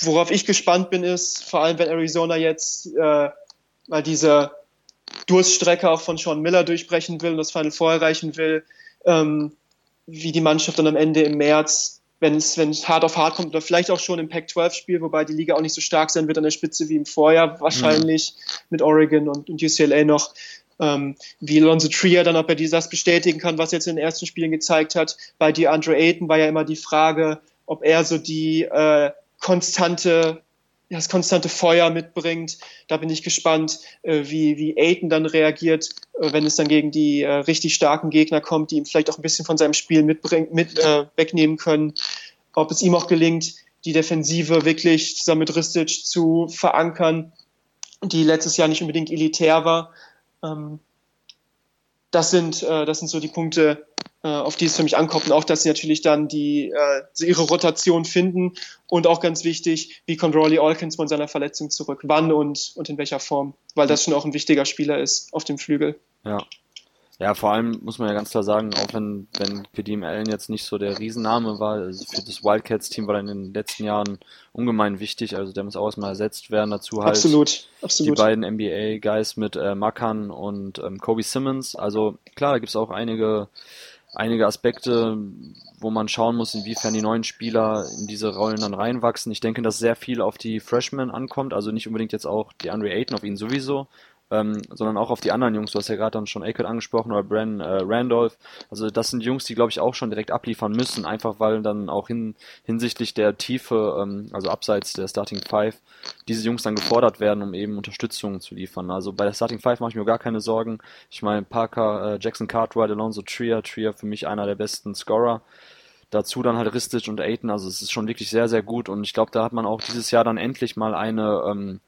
Worauf ich gespannt bin, ist, vor allem wenn Arizona jetzt äh, mal diese Durststrecke auch von Sean Miller durchbrechen will und das Final Four erreichen will, ähm, wie die Mannschaft dann am Ende im März, wenn es wenn es hart auf hart kommt oder vielleicht auch schon im Pac-12-Spiel, wobei die Liga auch nicht so stark sein wird an der Spitze wie im Vorjahr, wahrscheinlich mhm. mit Oregon und, und UCLA noch, ähm, wie Lonzo Trier dann, ob er das bestätigen kann, was er jetzt in den ersten Spielen gezeigt hat. Bei DeAndre Ayton war ja immer die Frage, ob er so die äh, konstante, das konstante Feuer mitbringt. Da bin ich gespannt, äh, wie, wie Aiden dann reagiert, äh, wenn es dann gegen die äh, richtig starken Gegner kommt, die ihm vielleicht auch ein bisschen von seinem Spiel mitbringen, mit, äh, wegnehmen können. Ob es ihm auch gelingt, die Defensive wirklich zusammen mit Ristic zu verankern, die letztes Jahr nicht unbedingt elitär war. Ähm, das sind, äh, das sind so die Punkte, äh, auf die es für mich ankommt und auch, dass sie natürlich dann die, äh, ihre Rotation finden und auch ganz wichtig, wie kommt Rawley Alkins von seiner Verletzung zurück, wann und, und in welcher Form, weil das schon auch ein wichtiger Spieler ist auf dem Flügel. Ja, ja, vor allem muss man ja ganz klar sagen, auch wenn, wenn Kadeem Allen jetzt nicht so der Riesenname war, also für das Wildcats-Team war er in den letzten Jahren ungemein wichtig, also der muss auch erstmal ersetzt werden. Dazu halt absolut, absolut. die beiden NBA-Guys mit äh, Makan und ähm, Kobe Simmons. Also klar, da gibt's auch einige, einige Aspekte, wo man schauen muss, inwiefern die neuen Spieler in diese Rollen dann reinwachsen. Ich denke, dass sehr viel auf die Freshmen ankommt, also nicht unbedingt jetzt auch die Andre Ayton, auf ihn sowieso, ähm, sondern auch auf die anderen Jungs. Du hast ja gerade dann schon Aykert angesprochen oder Bran äh, Randolph. Also das sind Jungs, die glaube ich auch schon direkt abliefern müssen, einfach weil dann auch hin, hinsichtlich der Tiefe, ähm, also abseits der Starting Five, diese Jungs dann gefordert werden, um eben Unterstützung zu liefern. Also bei der Starting Five mache ich mir gar keine Sorgen. Ich meine Parker, äh, Jackson Cartwright, Alonso Trier, Trier für mich einer der besten Scorer. Dazu dann halt Ristic und Aiton, also es ist schon wirklich sehr, sehr gut und ich glaube, da hat man auch dieses Jahr dann endlich mal eine ähm,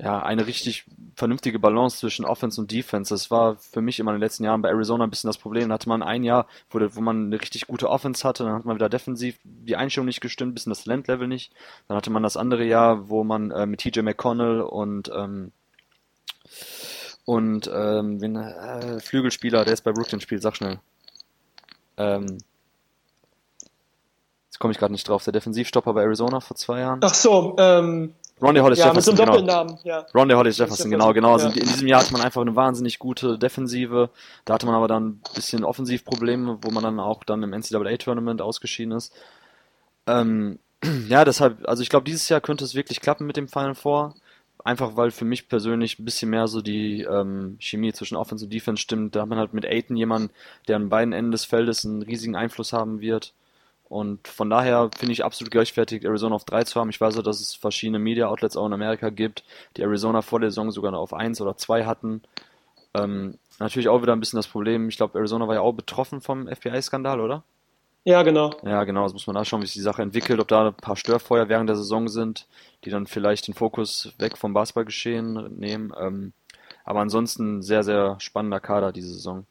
ja, eine richtig vernünftige Balance zwischen Offense und Defense. Das war für mich immer in den letzten Jahren bei Arizona ein bisschen das Problem. Da hatte man ein Jahr, wo, wo man eine richtig gute Offense hatte, dann hat man wieder defensiv die Einstellung nicht gestimmt, bisschen das Talentlevel nicht. Dann hatte man das andere Jahr, wo man äh, mit TJ McConnell und ähm, und ähm, wen, äh, Flügelspieler, der ist bei Brooklyn spielt, sag schnell. Ähm, jetzt komme ich gerade nicht drauf. Der Defensivstopper bei Arizona vor zwei Jahren. Ach so, ähm, Ronde Hollis ja, Jefferson. Mit so einem genau. Ja. Ronde Hollis Jefferson, genau, genau. Also ja. in diesem Jahr hat man einfach eine wahnsinnig gute Defensive. Da hatte man aber dann ein bisschen Offensivprobleme, wo man dann auch dann im NCAA-Tournament ausgeschieden ist. Ähm, ja, deshalb, also ich glaube, dieses Jahr könnte es wirklich klappen mit dem Final Four. einfach weil für mich persönlich ein bisschen mehr so die ähm, Chemie zwischen Offense und Defense stimmt. Da hat man halt mit Aiton jemanden, der an beiden Enden des Feldes einen riesigen Einfluss haben wird. Und von daher finde ich absolut gerechtfertigt, Arizona auf 3 zu haben. Ich weiß auch, dass es verschiedene Media-Outlets auch in Amerika gibt, die Arizona vor der Saison sogar noch auf 1 oder 2 hatten. Ähm, natürlich auch wieder ein bisschen das Problem. Ich glaube, Arizona war ja auch betroffen vom FBI-Skandal, oder? Ja, genau. Ja, genau. Das muss man da schauen, wie sich die Sache entwickelt, ob da ein paar Störfeuer während der Saison sind, die dann vielleicht den Fokus weg vom Basketballgeschehen nehmen. Ähm, aber ansonsten sehr, sehr spannender Kader diese Saison.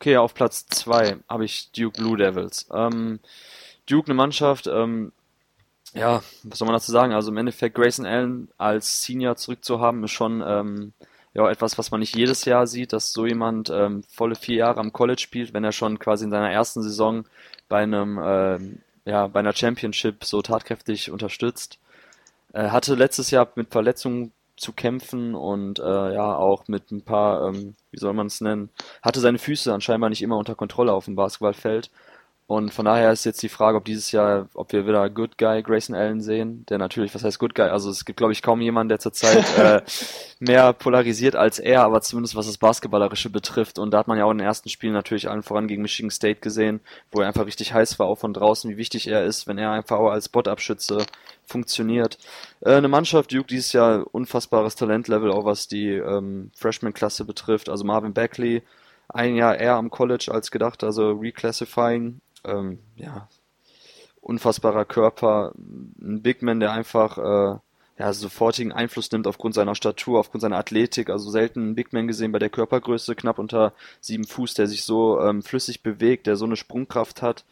Okay, auf Platz 2 habe ich Duke Blue Devils. Ähm, Duke eine Mannschaft, ähm, ja, was soll man dazu sagen? Also im Endeffekt Grayson Allen als Senior zurückzuhaben, ist schon ähm, ja etwas, was man nicht jedes Jahr sieht, dass so jemand ähm, volle vier Jahre am College spielt, wenn er schon quasi in seiner ersten Saison bei einem ähm, ja bei einer Championship so tatkräftig unterstützt. Er hatte letztes Jahr mit Verletzungen zu kämpfen und äh, ja auch mit ein paar, ähm, wie soll man es nennen, hatte seine Füße anscheinend nicht immer unter Kontrolle auf dem Basketballfeld und von daher ist jetzt die Frage, ob dieses Jahr, ob wir wieder Good Guy Grayson Allen sehen, der natürlich, was heißt Good Guy? Also es gibt, glaube ich, kaum jemanden, der zurzeit äh, mehr polarisiert als er, aber zumindest was das Basketballerische betrifft. Und da hat man ja auch in den ersten Spielen natürlich allen voran gegen Michigan State gesehen, wo er einfach richtig heiß war, auch von draußen, wie wichtig er ist, wenn er einfach auch als Spot-Abschütze funktioniert. Äh, eine Mannschaft, Duke dieses Jahr unfassbares Talentlevel, auch was die ähm, Freshman-Klasse betrifft. Also Marvin Beckley, ein Jahr eher am College als gedacht, also Reclassifying ähm, ja, unfassbarer Körper, ein Big Man, der einfach äh, ja, sofortigen Einfluss nimmt aufgrund seiner Statur, aufgrund seiner Athletik. Also selten einen Big Man gesehen bei der Körpergröße, knapp unter sieben Fuß, der sich so ähm, flüssig bewegt, der so eine Sprungkraft hat.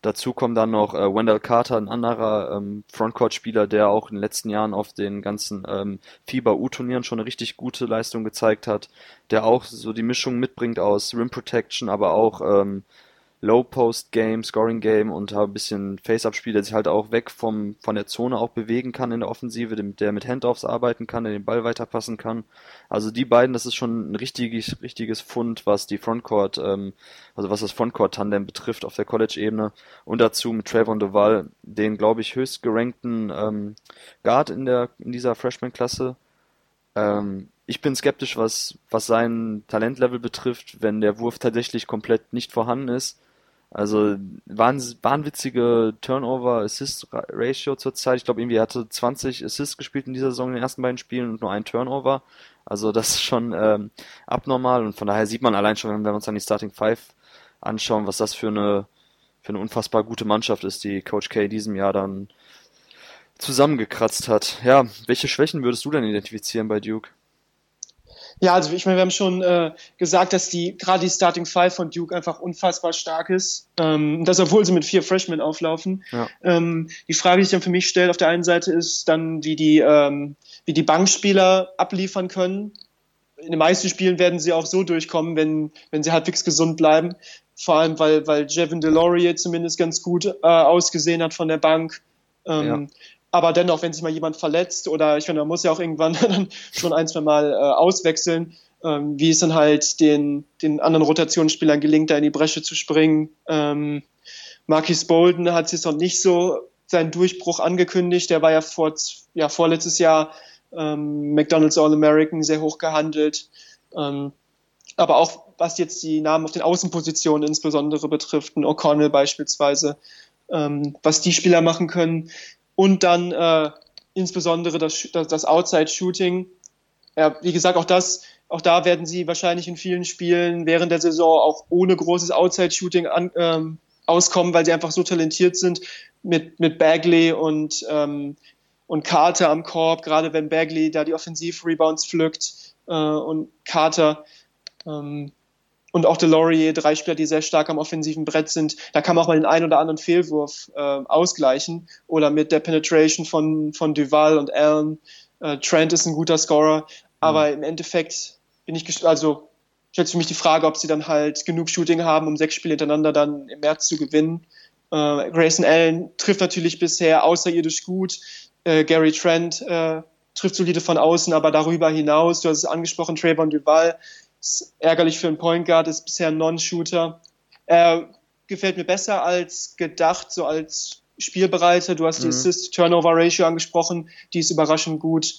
Dazu kommt dann noch äh, Wendell Carter, ein anderer ähm, Frontcourt-Spieler, der auch in den letzten Jahren auf den ganzen ähm, FIBA-U-Turnieren schon eine richtig gute Leistung gezeigt hat, der auch so die Mischung mitbringt aus Rim Protection, aber auch ähm, Low-Post-Game, Scoring-Game und ein bisschen Face-Up-Spiel, der sich halt auch weg vom, von der Zone auch bewegen kann in der Offensive, der mit Handoffs arbeiten kann, der den Ball weiterpassen kann. Also die beiden, das ist schon ein richtiges, richtiges Fund, was die Frontcourt, ähm, also was das Frontcourt-Tandem betrifft auf der College-Ebene. Und dazu mit Trayvon Duval, den, glaube ich, höchst gerankten ähm, Guard in der, in dieser Freshman-Klasse. Ähm, ich bin skeptisch, was, was sein Talentlevel betrifft, wenn der Wurf tatsächlich komplett nicht vorhanden ist. Also wahnwitzige Turnover-Assist-Ratio zurzeit. Ich glaube, irgendwie hatte 20 Assists gespielt in dieser Saison in den ersten beiden Spielen und nur ein Turnover. Also das ist schon ähm, abnormal und von daher sieht man allein schon, wenn wir uns dann die Starting Five anschauen, was das für eine für eine unfassbar gute Mannschaft ist, die Coach K diesem Jahr dann zusammengekratzt hat. Ja, welche Schwächen würdest du denn identifizieren bei Duke? Ja, also ich meine, wir haben schon äh, gesagt, dass die gerade die Starting Five von Duke einfach unfassbar stark ist. Ähm, das, obwohl sie mit vier Freshmen auflaufen. Ja. Ähm, die Frage, die sich dann für mich stellt, auf der einen Seite ist dann, wie die, ähm, wie die Bankspieler abliefern können. In den meisten Spielen werden sie auch so durchkommen, wenn, wenn sie halbwegs gesund bleiben. Vor allem, weil, weil Jevin Delorier zumindest ganz gut äh, ausgesehen hat von der Bank. Ähm, ja aber dennoch, wenn sich mal jemand verletzt oder ich finde, man muss ja auch irgendwann dann schon ein, zwei Mal äh, auswechseln, ähm, wie es dann halt den, den anderen Rotationsspielern gelingt, da in die Bresche zu springen. Ähm, Marquis Bolden hat sich noch nicht so seinen Durchbruch angekündigt. Der war ja vor, ja, vorletztes Jahr ähm, McDonald's All-American sehr hoch gehandelt. Ähm, aber auch was jetzt die Namen auf den Außenpositionen insbesondere betrifft, ein O'Connell beispielsweise, ähm, was die Spieler machen können, und dann äh, insbesondere das, das, das Outside-Shooting. Ja, wie gesagt, auch das, auch da werden sie wahrscheinlich in vielen Spielen während der Saison auch ohne großes Outside-Shooting ähm, auskommen, weil sie einfach so talentiert sind mit, mit Bagley und, ähm, und Carter am Korb, gerade wenn Bagley da die Offensiv-Rebounds pflückt äh, und Carter ähm, und auch Delorier, drei Spieler, die sehr stark am offensiven Brett sind. Da kann man auch mal den einen oder anderen Fehlwurf äh, ausgleichen oder mit der Penetration von, von Duval und Allen. Äh, Trent ist ein guter Scorer, aber mhm. im Endeffekt bin ich, also stellt sich für mich die Frage, ob sie dann halt genug Shooting haben, um sechs Spiele hintereinander dann im März zu gewinnen. Äh, Grayson Allen trifft natürlich bisher außerirdisch gut. Äh, Gary Trent äh, trifft solide von außen, aber darüber hinaus, du hast es angesprochen, Trayvon Duval ist ärgerlich für einen Point Guard, ist bisher ein Non-Shooter. Er gefällt mir besser als gedacht, so als Spielbereiter. Du hast mhm. die Assist-Turnover-Ratio angesprochen, die ist überraschend gut.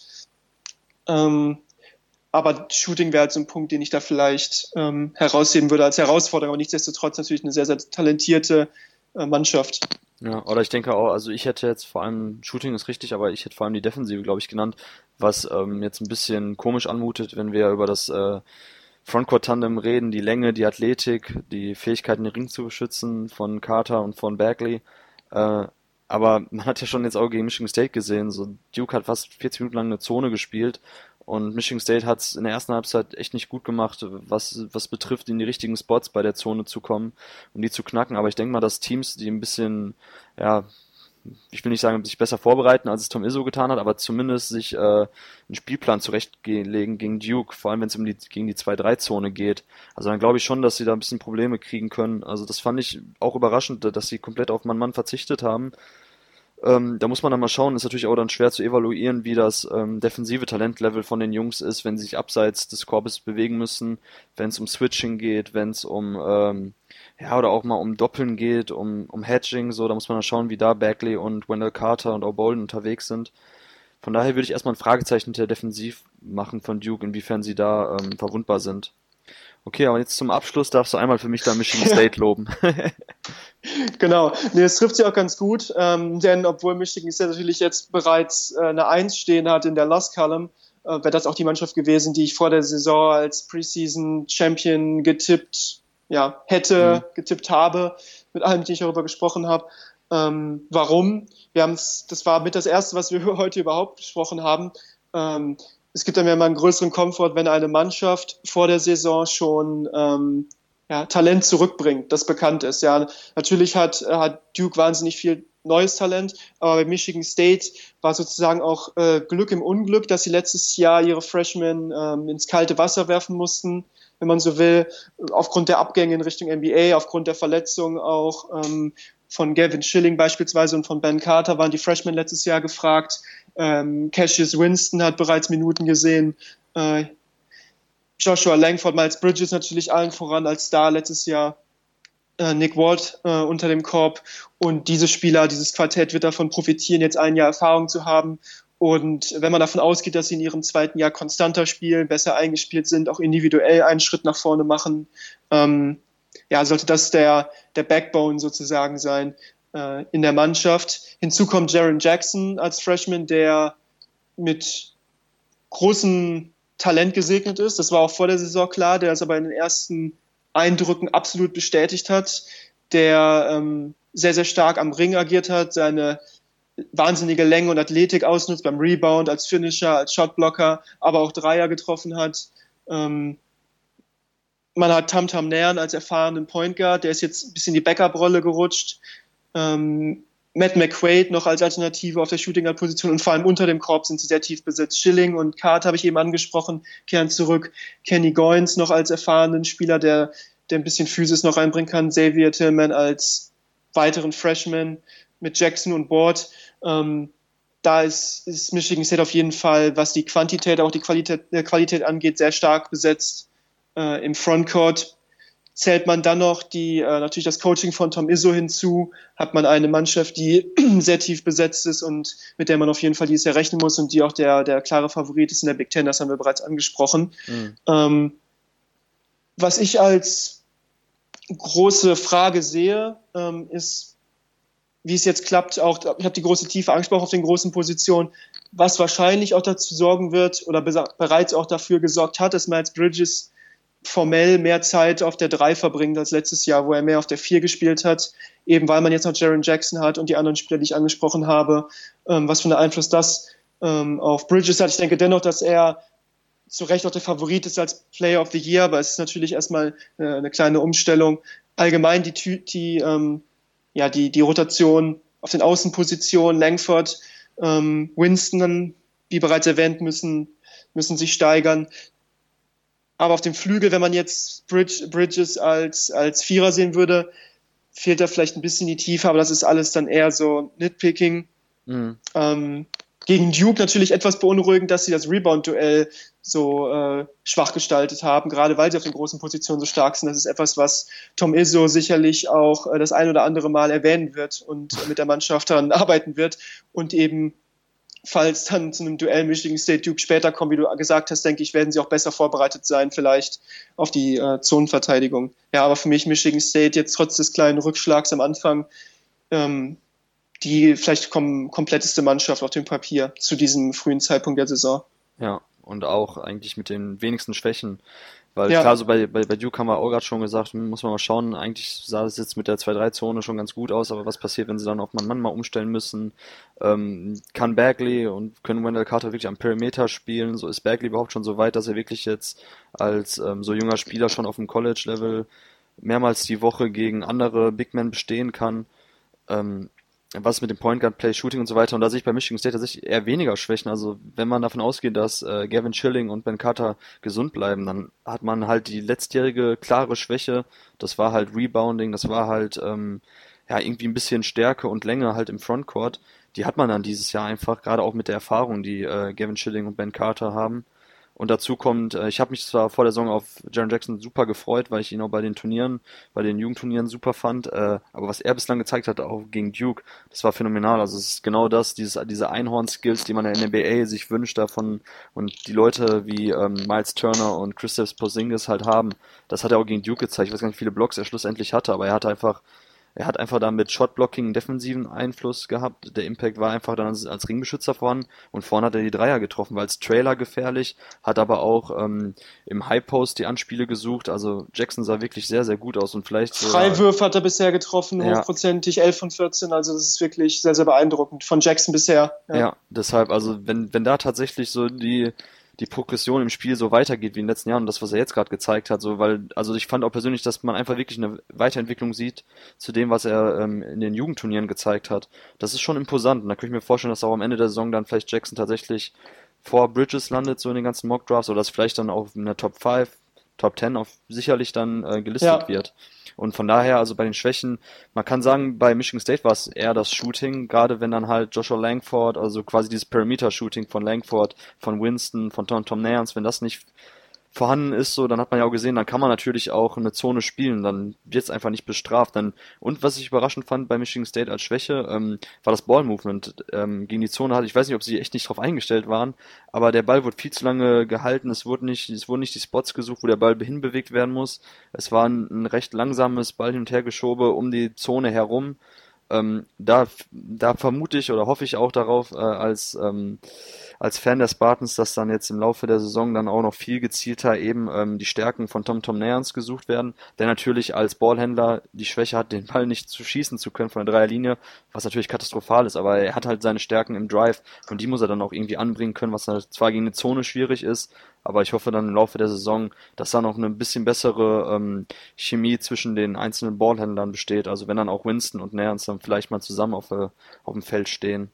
Ähm, aber Shooting wäre halt so ein Punkt, den ich da vielleicht ähm, herausheben würde als Herausforderung. Aber nichtsdestotrotz natürlich eine sehr, sehr talentierte äh, Mannschaft. Ja, oder ich denke auch, also ich hätte jetzt vor allem, Shooting ist richtig, aber ich hätte vor allem die Defensive, glaube ich, genannt, was ähm, jetzt ein bisschen komisch anmutet, wenn wir über das äh, Frontcourt-Tandem reden, die Länge, die Athletik, die Fähigkeiten, den Ring zu beschützen von Carter und von Bagley. Äh, aber man hat ja schon jetzt auch gegen Michigan State gesehen, so Duke hat fast 40 Minuten lang eine Zone gespielt und Michigan State hat es in der ersten Halbzeit echt nicht gut gemacht, was, was betrifft, in die richtigen Spots bei der Zone zu kommen und die zu knacken. Aber ich denke mal, dass Teams, die ein bisschen, ja, ich will nicht sagen, sich besser vorbereiten, als es Tom Izzo getan hat, aber zumindest sich äh, einen Spielplan zurechtlegen gegen Duke, vor allem wenn es um die, gegen die 2-3-Zone geht. Also dann glaube ich schon, dass sie da ein bisschen Probleme kriegen können. Also das fand ich auch überraschend, dass sie komplett auf Mann-Mann verzichtet haben. Ähm, da muss man dann mal schauen, ist natürlich auch dann schwer zu evaluieren, wie das ähm, defensive Talentlevel von den Jungs ist, wenn sie sich abseits des Korbes bewegen müssen, wenn es um Switching geht, wenn es um ähm, ja, oder auch mal um Doppeln geht, um, um Hedging, so, da muss man dann schauen, wie da Bagley und Wendell Carter und O'Bolden unterwegs sind. Von daher würde ich erstmal ein Fragezeichen hinter Defensiv machen von Duke, inwiefern sie da ähm, verwundbar sind. Okay, aber jetzt zum Abschluss darfst du einmal für mich da Michigan State loben. genau, nee, es trifft sie auch ganz gut, ähm, denn obwohl Michigan State natürlich jetzt bereits äh, eine Eins stehen hat in der Lost Column, äh, wäre das auch die Mannschaft gewesen, die ich vor der Saison als Preseason Champion getippt ja, hätte, mhm. getippt habe, mit allem, die ich darüber gesprochen habe. Ähm, warum? Wir haben es, das war mit das erste, was wir heute überhaupt besprochen haben. Ähm, es gibt dann ja mal einen größeren Komfort, wenn eine Mannschaft vor der Saison schon ähm, ja, Talent zurückbringt, das bekannt ist. Ja, natürlich hat, hat Duke wahnsinnig viel neues Talent, aber bei Michigan State war sozusagen auch äh, Glück im Unglück, dass sie letztes Jahr ihre Freshmen ähm, ins kalte Wasser werfen mussten wenn man so will, aufgrund der Abgänge in Richtung NBA, aufgrund der Verletzung auch ähm, von Gavin Schilling beispielsweise und von Ben Carter waren die Freshmen letztes Jahr gefragt. Ähm, Cassius Winston hat bereits Minuten gesehen. Äh, Joshua Langford, Miles Bridges natürlich allen voran als Star letztes Jahr. Äh, Nick Ward äh, unter dem Korb. Und diese Spieler, dieses Quartett wird davon profitieren, jetzt ein Jahr Erfahrung zu haben und wenn man davon ausgeht, dass sie in ihrem zweiten Jahr konstanter spielen, besser eingespielt sind, auch individuell einen Schritt nach vorne machen, ähm, ja, sollte das der, der Backbone sozusagen sein äh, in der Mannschaft. Hinzu kommt Jaron Jackson als Freshman, der mit großem Talent gesegnet ist. Das war auch vor der Saison klar, der es aber in den ersten Eindrücken absolut bestätigt hat, der ähm, sehr, sehr stark am Ring agiert hat, seine wahnsinnige Länge und Athletik ausnutzt beim Rebound, als Finisher, als Shotblocker, aber auch Dreier getroffen hat. Ähm, man hat Tam Tam Nähren als erfahrenen Point Guard, der ist jetzt ein bisschen in die Backup-Rolle gerutscht. Ähm, Matt McQuaid noch als Alternative auf der Shooting Guard Position und vor allem unter dem Korb sind sie sehr tief besetzt. Schilling und Carter habe ich eben angesprochen, kehren zurück. Kenny Goins noch als erfahrenen Spieler, der, der ein bisschen Physis noch reinbringen kann. Xavier Tillman als weiteren Freshman mit Jackson und Board. Ähm, da ist, ist Michigan State auf jeden Fall, was die Quantität, auch die Qualität, äh, Qualität angeht, sehr stark besetzt. Äh, Im Frontcourt zählt man dann noch die, äh, natürlich das Coaching von Tom Izzo hinzu, hat man eine Mannschaft, die sehr tief besetzt ist und mit der man auf jeden Fall dieses Jahr rechnen muss und die auch der, der klare Favorit ist in der Big Ten, das haben wir bereits angesprochen. Mhm. Ähm, was ich als große Frage sehe, ähm, ist, wie es jetzt klappt, auch, ich habe die große Tiefe angesprochen auf den großen Positionen, was wahrscheinlich auch dazu sorgen wird oder bereits auch dafür gesorgt hat, dass Miles Bridges formell mehr Zeit auf der 3 verbringt als letztes Jahr, wo er mehr auf der 4 gespielt hat, eben weil man jetzt noch Jaron Jackson hat und die anderen Spieler, die ich angesprochen habe, ähm, was für einen Einfluss das ähm, auf Bridges hat. Ich denke dennoch, dass er zu Recht auch der Favorit ist als Player of the Year, aber es ist natürlich erstmal äh, eine kleine Umstellung. Allgemein die, die ähm, ja, die, die Rotation auf den Außenpositionen, Langford, ähm, Winston, wie bereits erwähnt, müssen, müssen sich steigern. Aber auf dem Flügel, wenn man jetzt Bridge, Bridges als, als Vierer sehen würde, fehlt da vielleicht ein bisschen die Tiefe, aber das ist alles dann eher so Nitpicking. Mhm. Ähm, gegen Duke natürlich etwas beunruhigend, dass sie das Rebound-Duell so äh, schwach gestaltet haben, gerade weil sie auf den großen Positionen so stark sind. Das ist etwas, was Tom Izzo sicherlich auch äh, das ein oder andere Mal erwähnen wird und äh, mit der Mannschaft daran arbeiten wird und eben falls dann zu einem Duell Michigan State Duke später kommen, wie du gesagt hast, denke ich, werden sie auch besser vorbereitet sein, vielleicht auf die äh, Zonenverteidigung. Ja, aber für mich Michigan State jetzt trotz des kleinen Rückschlags am Anfang ähm, die vielleicht kom kompletteste Mannschaft auf dem Papier zu diesem frühen Zeitpunkt der Saison. Ja, und auch eigentlich mit den wenigsten Schwächen. Weil ja. klar, so bei, bei, bei Duke haben wir auch gerade schon gesagt, muss man mal schauen, eigentlich sah es jetzt mit der 2-3-Zone schon ganz gut aus, aber was passiert, wenn sie dann auf Mann Mann mal umstellen müssen? Ähm, kann Bagley und können Wendell Carter wirklich am Perimeter spielen? So ist Bagley überhaupt schon so weit, dass er wirklich jetzt als ähm, so junger Spieler schon auf dem College-Level mehrmals die Woche gegen andere Big Men bestehen kann? Ähm, was mit dem Point Guard Play, Shooting und so weiter. Und da sehe ich bei Michigan State tatsächlich eher weniger Schwächen. Also wenn man davon ausgeht, dass äh, Gavin Schilling und Ben Carter gesund bleiben, dann hat man halt die letztjährige klare Schwäche. Das war halt Rebounding, das war halt ähm, ja irgendwie ein bisschen Stärke und Länge halt im Frontcourt. Die hat man dann dieses Jahr einfach, gerade auch mit der Erfahrung, die äh, Gavin Schilling und Ben Carter haben. Und dazu kommt, äh, ich habe mich zwar vor der Saison auf Jaron Jackson super gefreut, weil ich ihn auch bei den Turnieren, bei den Jugendturnieren super fand. Äh, aber was er bislang gezeigt hat, auch gegen Duke, das war phänomenal. Also es ist genau das, dieses, diese Einhorn-Skills, die man in der NBA sich wünscht davon und die Leute wie ähm, Miles Turner und Christoph Porzingis halt haben. Das hat er auch gegen Duke gezeigt. Ich weiß gar nicht, wie viele Blocks er schlussendlich hatte, aber er hatte einfach er hat einfach da mit Shotblocking einen defensiven Einfluss gehabt. Der Impact war einfach dann als, Ringbeschützer voran und vorne hat er die Dreier getroffen, war als Trailer gefährlich, hat aber auch ähm, im High Post die Anspiele gesucht. Also Jackson sah wirklich sehr, sehr gut aus und vielleicht. Freiwürfe hat er bisher getroffen, ja. hochprozentig, 11 von 14. Also das ist wirklich sehr, sehr beeindruckend von Jackson bisher. Ja, ja deshalb, also wenn, wenn da tatsächlich so die die Progression im Spiel so weitergeht wie in den letzten Jahren und das, was er jetzt gerade gezeigt hat, so, weil, also ich fand auch persönlich, dass man einfach wirklich eine Weiterentwicklung sieht zu dem, was er ähm, in den Jugendturnieren gezeigt hat. Das ist schon imposant und da könnte ich mir vorstellen, dass auch am Ende der Saison dann vielleicht Jackson tatsächlich vor Bridges landet, so in den ganzen Mock Drafts oder dass vielleicht dann auch in der Top 5, Top 10 auf sicherlich dann äh, gelistet ja. wird. Und von daher, also bei den Schwächen, man kann sagen, bei Michigan State war es eher das Shooting, gerade wenn dann halt Joshua Langford, also quasi dieses Perimeter-Shooting von Langford, von Winston, von Tom, Tom Nance, wenn das nicht vorhanden ist, so, dann hat man ja auch gesehen, dann kann man natürlich auch eine Zone spielen, dann wird es einfach nicht bestraft. Dann, und was ich überraschend fand bei Michigan State als Schwäche, ähm, war das Ball-Movement ähm, gegen die Zone. Hatte. Ich weiß nicht, ob sie echt nicht drauf eingestellt waren, aber der Ball wurde viel zu lange gehalten, es wurden nicht, es wurden nicht die Spots gesucht, wo der Ball hinbewegt werden muss. Es war ein, recht langsames Ball hin und her geschobe um die Zone herum. Ähm, da, da vermute ich oder hoffe ich auch darauf, äh, als ähm, als Fan der Spartans, dass dann jetzt im Laufe der Saison dann auch noch viel gezielter eben ähm, die Stärken von Tom Tom Nance gesucht werden, der natürlich als Ballhändler die Schwäche hat, den Ball nicht zu schießen zu können von der Dreierlinie, was natürlich katastrophal ist, aber er hat halt seine Stärken im Drive und die muss er dann auch irgendwie anbringen können, was zwar gegen eine Zone schwierig ist, aber ich hoffe dann im Laufe der Saison, dass da noch eine bisschen bessere ähm, Chemie zwischen den einzelnen Ballhändlern besteht. Also wenn dann auch Winston und Nance dann vielleicht mal zusammen auf, äh, auf dem Feld stehen.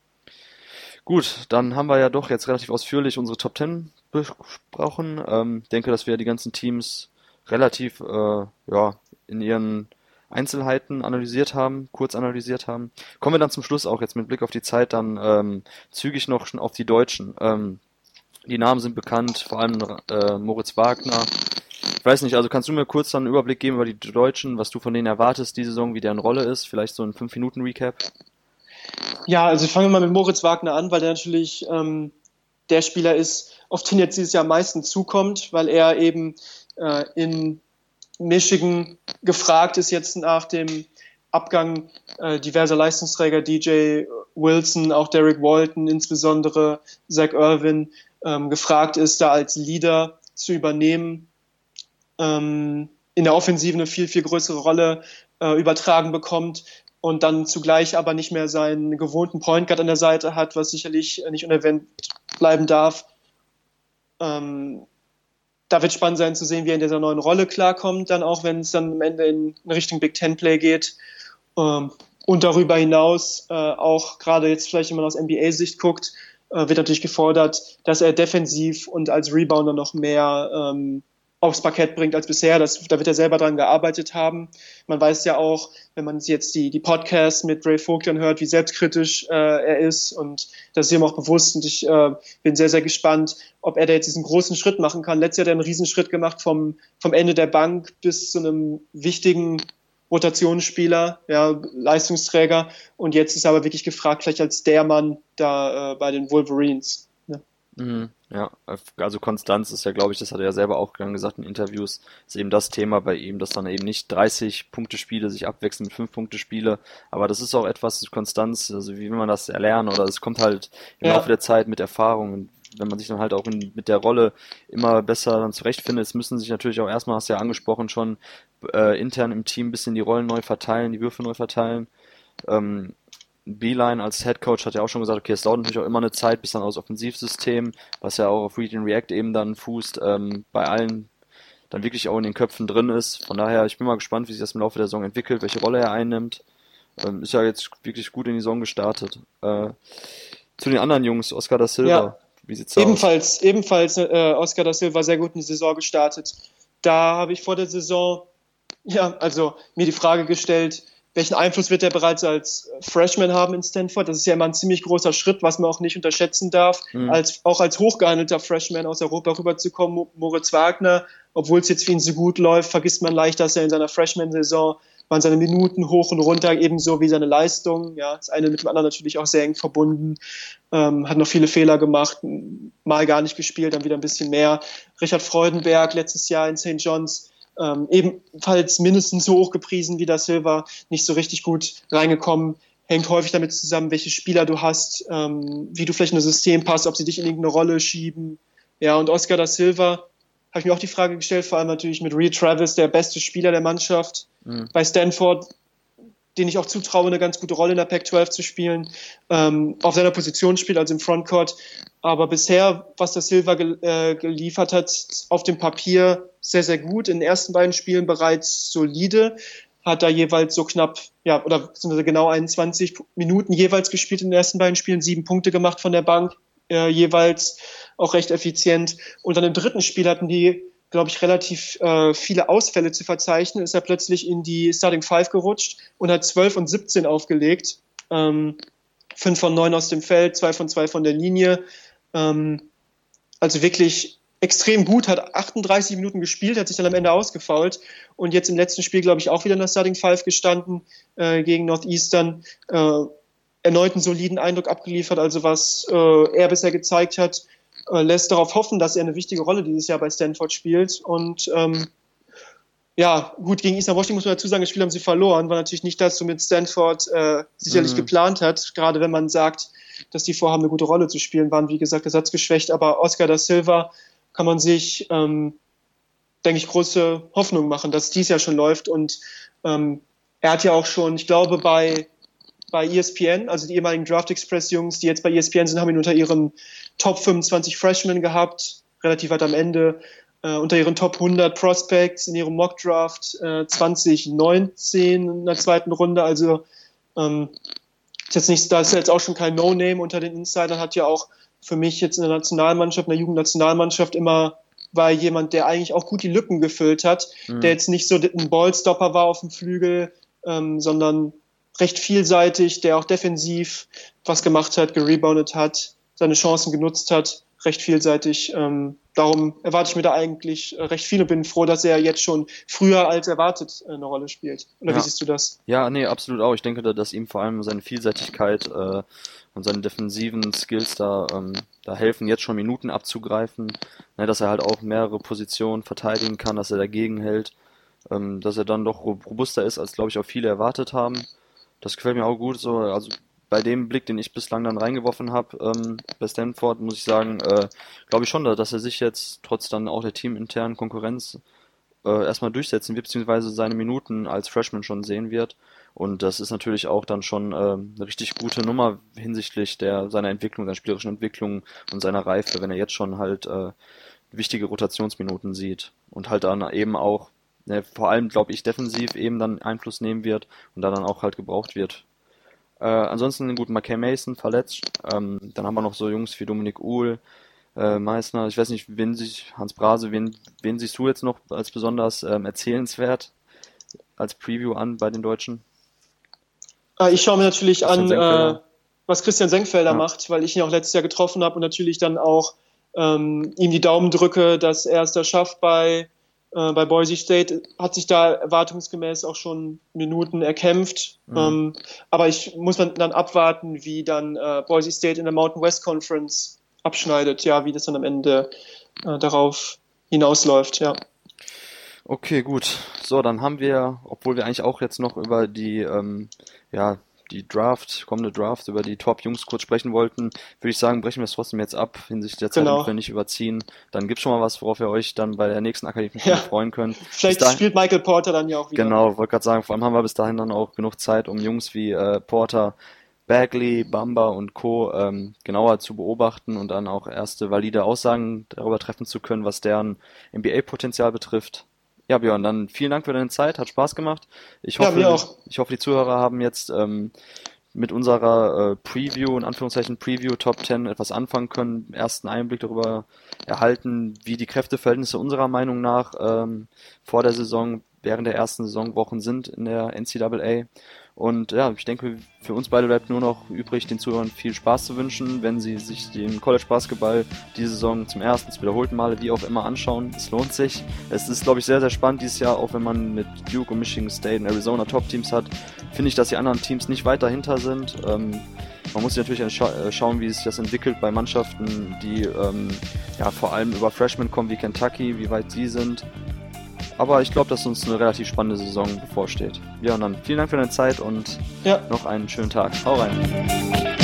Gut, dann haben wir ja doch jetzt relativ ausführlich unsere Top 10 besprochen. Ähm, denke, dass wir die ganzen Teams relativ äh, ja, in ihren Einzelheiten analysiert haben, kurz analysiert haben. Kommen wir dann zum Schluss auch jetzt mit Blick auf die Zeit dann ähm, zügig noch schon auf die Deutschen. Ähm, die Namen sind bekannt, vor allem äh, Moritz Wagner. Ich weiß nicht, also kannst du mir kurz dann einen Überblick geben über die Deutschen, was du von denen erwartest, die Saison, wie deren Rolle ist? Vielleicht so ein 5-Minuten-Recap? Ja, also ich fange mal mit Moritz Wagner an, weil der natürlich ähm, der Spieler ist, auf den jetzt dieses Jahr am meisten zukommt, weil er eben äh, in Michigan gefragt ist jetzt nach dem Abgang äh, diverser Leistungsträger, DJ Wilson, auch Derek Walton, insbesondere Zach Irwin, ähm, gefragt ist, da als Leader zu übernehmen, ähm, in der Offensive eine viel, viel größere Rolle äh, übertragen bekommt und dann zugleich aber nicht mehr seinen gewohnten Point Guard an der Seite hat, was sicherlich nicht unerwähnt bleiben darf. Ähm, da wird spannend sein zu sehen, wie er in dieser neuen Rolle klarkommt, dann auch wenn es dann am Ende in Richtung Big Ten Play geht. Ähm, und darüber hinaus, äh, auch gerade jetzt vielleicht, wenn man aus NBA-Sicht guckt, wird natürlich gefordert, dass er defensiv und als Rebounder noch mehr ähm, aufs Parkett bringt als bisher. Das, da wird er selber dran gearbeitet haben. Man weiß ja auch, wenn man jetzt die, die Podcasts mit Ray Vogt hört, wie selbstkritisch äh, er ist und das ist ihm auch bewusst und ich äh, bin sehr, sehr gespannt, ob er da jetzt diesen großen Schritt machen kann. Letztes Jahr hat er einen Riesenschritt gemacht vom, vom Ende der Bank bis zu einem wichtigen Rotationsspieler, ja, Leistungsträger. Und jetzt ist er aber wirklich gefragt, vielleicht als der Mann da äh, bei den Wolverines. Ne? Mhm, ja, also Konstanz ist ja, glaube ich, das hat er ja selber auch gesagt in Interviews, ist eben das Thema bei ihm, dass dann eben nicht 30 Punkte Spiele sich abwechseln mit 5 Punkte Spiele, aber das ist auch etwas Konstanz, also wie will man das erlernen oder es kommt halt im ja. Laufe der Zeit mit Erfahrung und wenn man sich dann halt auch in, mit der Rolle immer besser dann zurechtfindet, es müssen sich natürlich auch erstmal, hast du ja angesprochen, schon äh, intern im Team ein bisschen die Rollen neu verteilen, die Würfe neu verteilen. Ähm, Beeline als Head Coach hat ja auch schon gesagt, okay, es dauert natürlich auch immer eine Zeit, bis dann aus Offensivsystem, was ja auch auf Read and React eben dann fußt, ähm, bei allen dann wirklich auch in den Köpfen drin ist. Von daher, ich bin mal gespannt, wie sich das im Laufe der Saison entwickelt, welche Rolle er einnimmt. Ähm, ist ja jetzt wirklich gut in die Saison gestartet. Äh, zu den anderen Jungs, Oscar da Silva. Ja. Wie sieht's ebenfalls, aus? Ebenfalls äh, Oscar da Silva sehr gut in die Saison gestartet. Da habe ich vor der Saison ja, also mir die Frage gestellt, welchen Einfluss wird er bereits als Freshman haben in Stanford? Das ist ja immer ein ziemlich großer Schritt, was man auch nicht unterschätzen darf, mhm. als, auch als hochgehandelter Freshman aus Europa rüberzukommen. Moritz Wagner, obwohl es jetzt für ihn so gut läuft, vergisst man leicht, dass er in seiner Freshman-Saison waren seine Minuten hoch und runter, ebenso wie seine Leistung. Ja, das eine mit dem anderen natürlich auch sehr eng verbunden. Ähm, hat noch viele Fehler gemacht, mal gar nicht gespielt, dann wieder ein bisschen mehr. Richard Freudenberg letztes Jahr in St. John's ähm, ebenfalls mindestens so hoch gepriesen wie der Silver, nicht so richtig gut reingekommen. Hängt häufig damit zusammen, welche Spieler du hast, ähm, wie du vielleicht in das System passt, ob sie dich in irgendeine Rolle schieben. Ja, und Oscar da Silva habe ich mir auch die Frage gestellt, vor allem natürlich mit Reed Travis, der beste Spieler der Mannschaft. Mhm. Bei Stanford den ich auch zutraue, eine ganz gute Rolle in der Pac-12 zu spielen, ähm, auf seiner Position spielt, also im Frontcourt. Aber bisher, was der Silva gel äh, geliefert hat, auf dem Papier sehr, sehr gut. In den ersten beiden Spielen bereits solide. Hat da jeweils so knapp, ja, oder beziehungsweise genau 21 Minuten jeweils gespielt in den ersten beiden Spielen, sieben Punkte gemacht von der Bank, äh, jeweils auch recht effizient. Und dann im dritten Spiel hatten die glaube ich, relativ äh, viele Ausfälle zu verzeichnen, ist er plötzlich in die Starting Five gerutscht und hat 12 und 17 aufgelegt. Ähm, 5 von 9 aus dem Feld, 2 von 2 von der Linie. Ähm, also wirklich extrem gut, hat 38 Minuten gespielt, hat sich dann am Ende ausgefault und jetzt im letzten Spiel, glaube ich, auch wieder in der Starting Five gestanden äh, gegen Northeastern. Äh, erneut einen soliden Eindruck abgeliefert, also was äh, er bisher gezeigt hat, äh, lässt darauf hoffen, dass er eine wichtige Rolle dieses Jahr bei Stanford spielt. Und ähm, ja, gut, gegen Eastern Washington muss man dazu sagen, das Spiel haben sie verloren, war natürlich nicht das, womit Stanford äh, sicherlich mhm. geplant hat, gerade wenn man sagt, dass die vorhaben, eine gute Rolle zu spielen, waren wie gesagt ersatzgeschwächt, aber Oscar da Silva kann man sich, ähm, denke ich, große Hoffnung machen, dass dies ja schon läuft und ähm, er hat ja auch schon, ich glaube, bei bei ESPN, also die ehemaligen Draft Express Jungs, die jetzt bei ESPN sind, haben ihn unter ihren Top 25 Freshmen gehabt, relativ weit am Ende, äh, unter ihren Top 100 Prospects in ihrem Mock Draft äh, 2019 in der zweiten Runde. Also ähm, ist jetzt nicht, da ist jetzt auch schon kein No-Name unter den Insidern, hat ja auch für mich jetzt in der Nationalmannschaft, in der Jugendnationalmannschaft immer war jemand, der eigentlich auch gut die Lücken gefüllt hat, mhm. der jetzt nicht so ein Ballstopper war auf dem Flügel, ähm, sondern recht vielseitig, der auch defensiv was gemacht hat, gereboundet hat, seine Chancen genutzt hat, recht vielseitig. Ähm, darum erwarte ich mir da eigentlich äh, recht viel und bin froh, dass er jetzt schon früher als erwartet äh, eine Rolle spielt. Oder ja. wie siehst du das? Ja, nee, absolut auch. Ich denke, dass ihm vor allem seine Vielseitigkeit äh, und seine defensiven Skills da, ähm, da helfen, jetzt schon Minuten abzugreifen, ne, dass er halt auch mehrere Positionen verteidigen kann, dass er dagegen hält, ähm, dass er dann doch robuster ist, als glaube ich auch viele erwartet haben. Das gefällt mir auch gut. So, also bei dem Blick, den ich bislang dann reingeworfen habe ähm, bei Stanford, muss ich sagen, äh, glaube ich schon, dass er sich jetzt trotz dann auch der teaminternen Konkurrenz äh, erstmal durchsetzen wird, beziehungsweise seine Minuten als Freshman schon sehen wird. Und das ist natürlich auch dann schon äh, eine richtig gute Nummer hinsichtlich der seiner Entwicklung, seiner spielerischen Entwicklung und seiner Reife, wenn er jetzt schon halt äh, wichtige Rotationsminuten sieht und halt dann eben auch ne, vor allem, glaube ich, defensiv eben dann Einfluss nehmen wird und da dann auch halt gebraucht wird. Äh, ansonsten, gut, McKay Mason verletzt. Ähm, dann haben wir noch so Jungs wie Dominik Uhl, äh, Meißner. Ich weiß nicht, wen sich, Hans Brase, wen, wen siehst du jetzt noch als besonders ähm, erzählenswert als Preview an bei den Deutschen? Ah, ich schaue mir natürlich an, äh, was Christian Senkfelder ja. macht, weil ich ihn auch letztes Jahr getroffen habe und natürlich dann auch ähm, ihm die Daumen drücke, dass er es da schafft, bei Äh, bei Boise State hat sich da erwartungsgemäß auch schon Minuten erkämpft. Mhm. Ähm, aber ich muss dann abwarten, wie dann äh, Boise State in der Mountain West Conference abschneidet, ja, wie das dann am Ende äh, darauf hinausläuft, ja. Okay, gut. So, dann haben wir, obwohl wir eigentlich auch jetzt noch über die, ähm, ja, die Draft, kommende Draft, über die Top-Jungs kurz sprechen wollten, würde ich sagen, brechen wir es trotzdem jetzt ab, hinsichtlich der Zeit, genau. wir nicht überziehen. Dann gibt es schon mal was, worauf ihr euch dann bei der nächsten Akademie ja. freuen könnt. Vielleicht dahin, spielt Michael Porter dann ja auch wieder. Genau, wollte gerade sagen, vor allem haben wir bis dahin dann auch genug Zeit, um Jungs wie äh, Porter, Bagley, Bamba und Co. Ähm, genauer zu beobachten und dann auch erste valide Aussagen darüber treffen zu können, was deren NBA-Potenzial betrifft. Ja, Björn, dann vielen Dank für deine Zeit, hat Spaß gemacht. Ich hoffe, ja, ich hoffe die Zuhörer haben jetzt ähm, mit unserer äh, Preview, in Anführungszeichen Preview Top 10 etwas anfangen können, ersten Einblick darüber erhalten, wie die Kräfteverhältnisse unserer Meinung nach ähm, vor der Saison, während der ersten Saisonwochen sind in der NCAA. Und ja, ich denke, für uns beide bleibt nur noch übrig, den Zuhörern viel Spaß zu wünschen, wenn sie sich den College Basketball diese Saison zum ersten, zum wiederholten Male, wie auch immer anschauen. Es lohnt sich. Es ist, glaube ich, sehr, sehr spannend dieses Jahr, auch wenn man mit Duke und Michigan State und Arizona Top-Teams hat. Finde ich, dass die anderen Teams nicht weit dahinter sind. Ähm, man muss natürlich äh, schauen, wie sich das entwickelt bei Mannschaften, die ähm, ja vor allem über Freshmen kommen wie Kentucky, wie weit sie sind. Aber ich glaube, dass uns eine relativ spannende Saison bevorsteht. Ja, und dann vielen Dank für deine Zeit und ja. noch einen schönen Tag. Hau rein.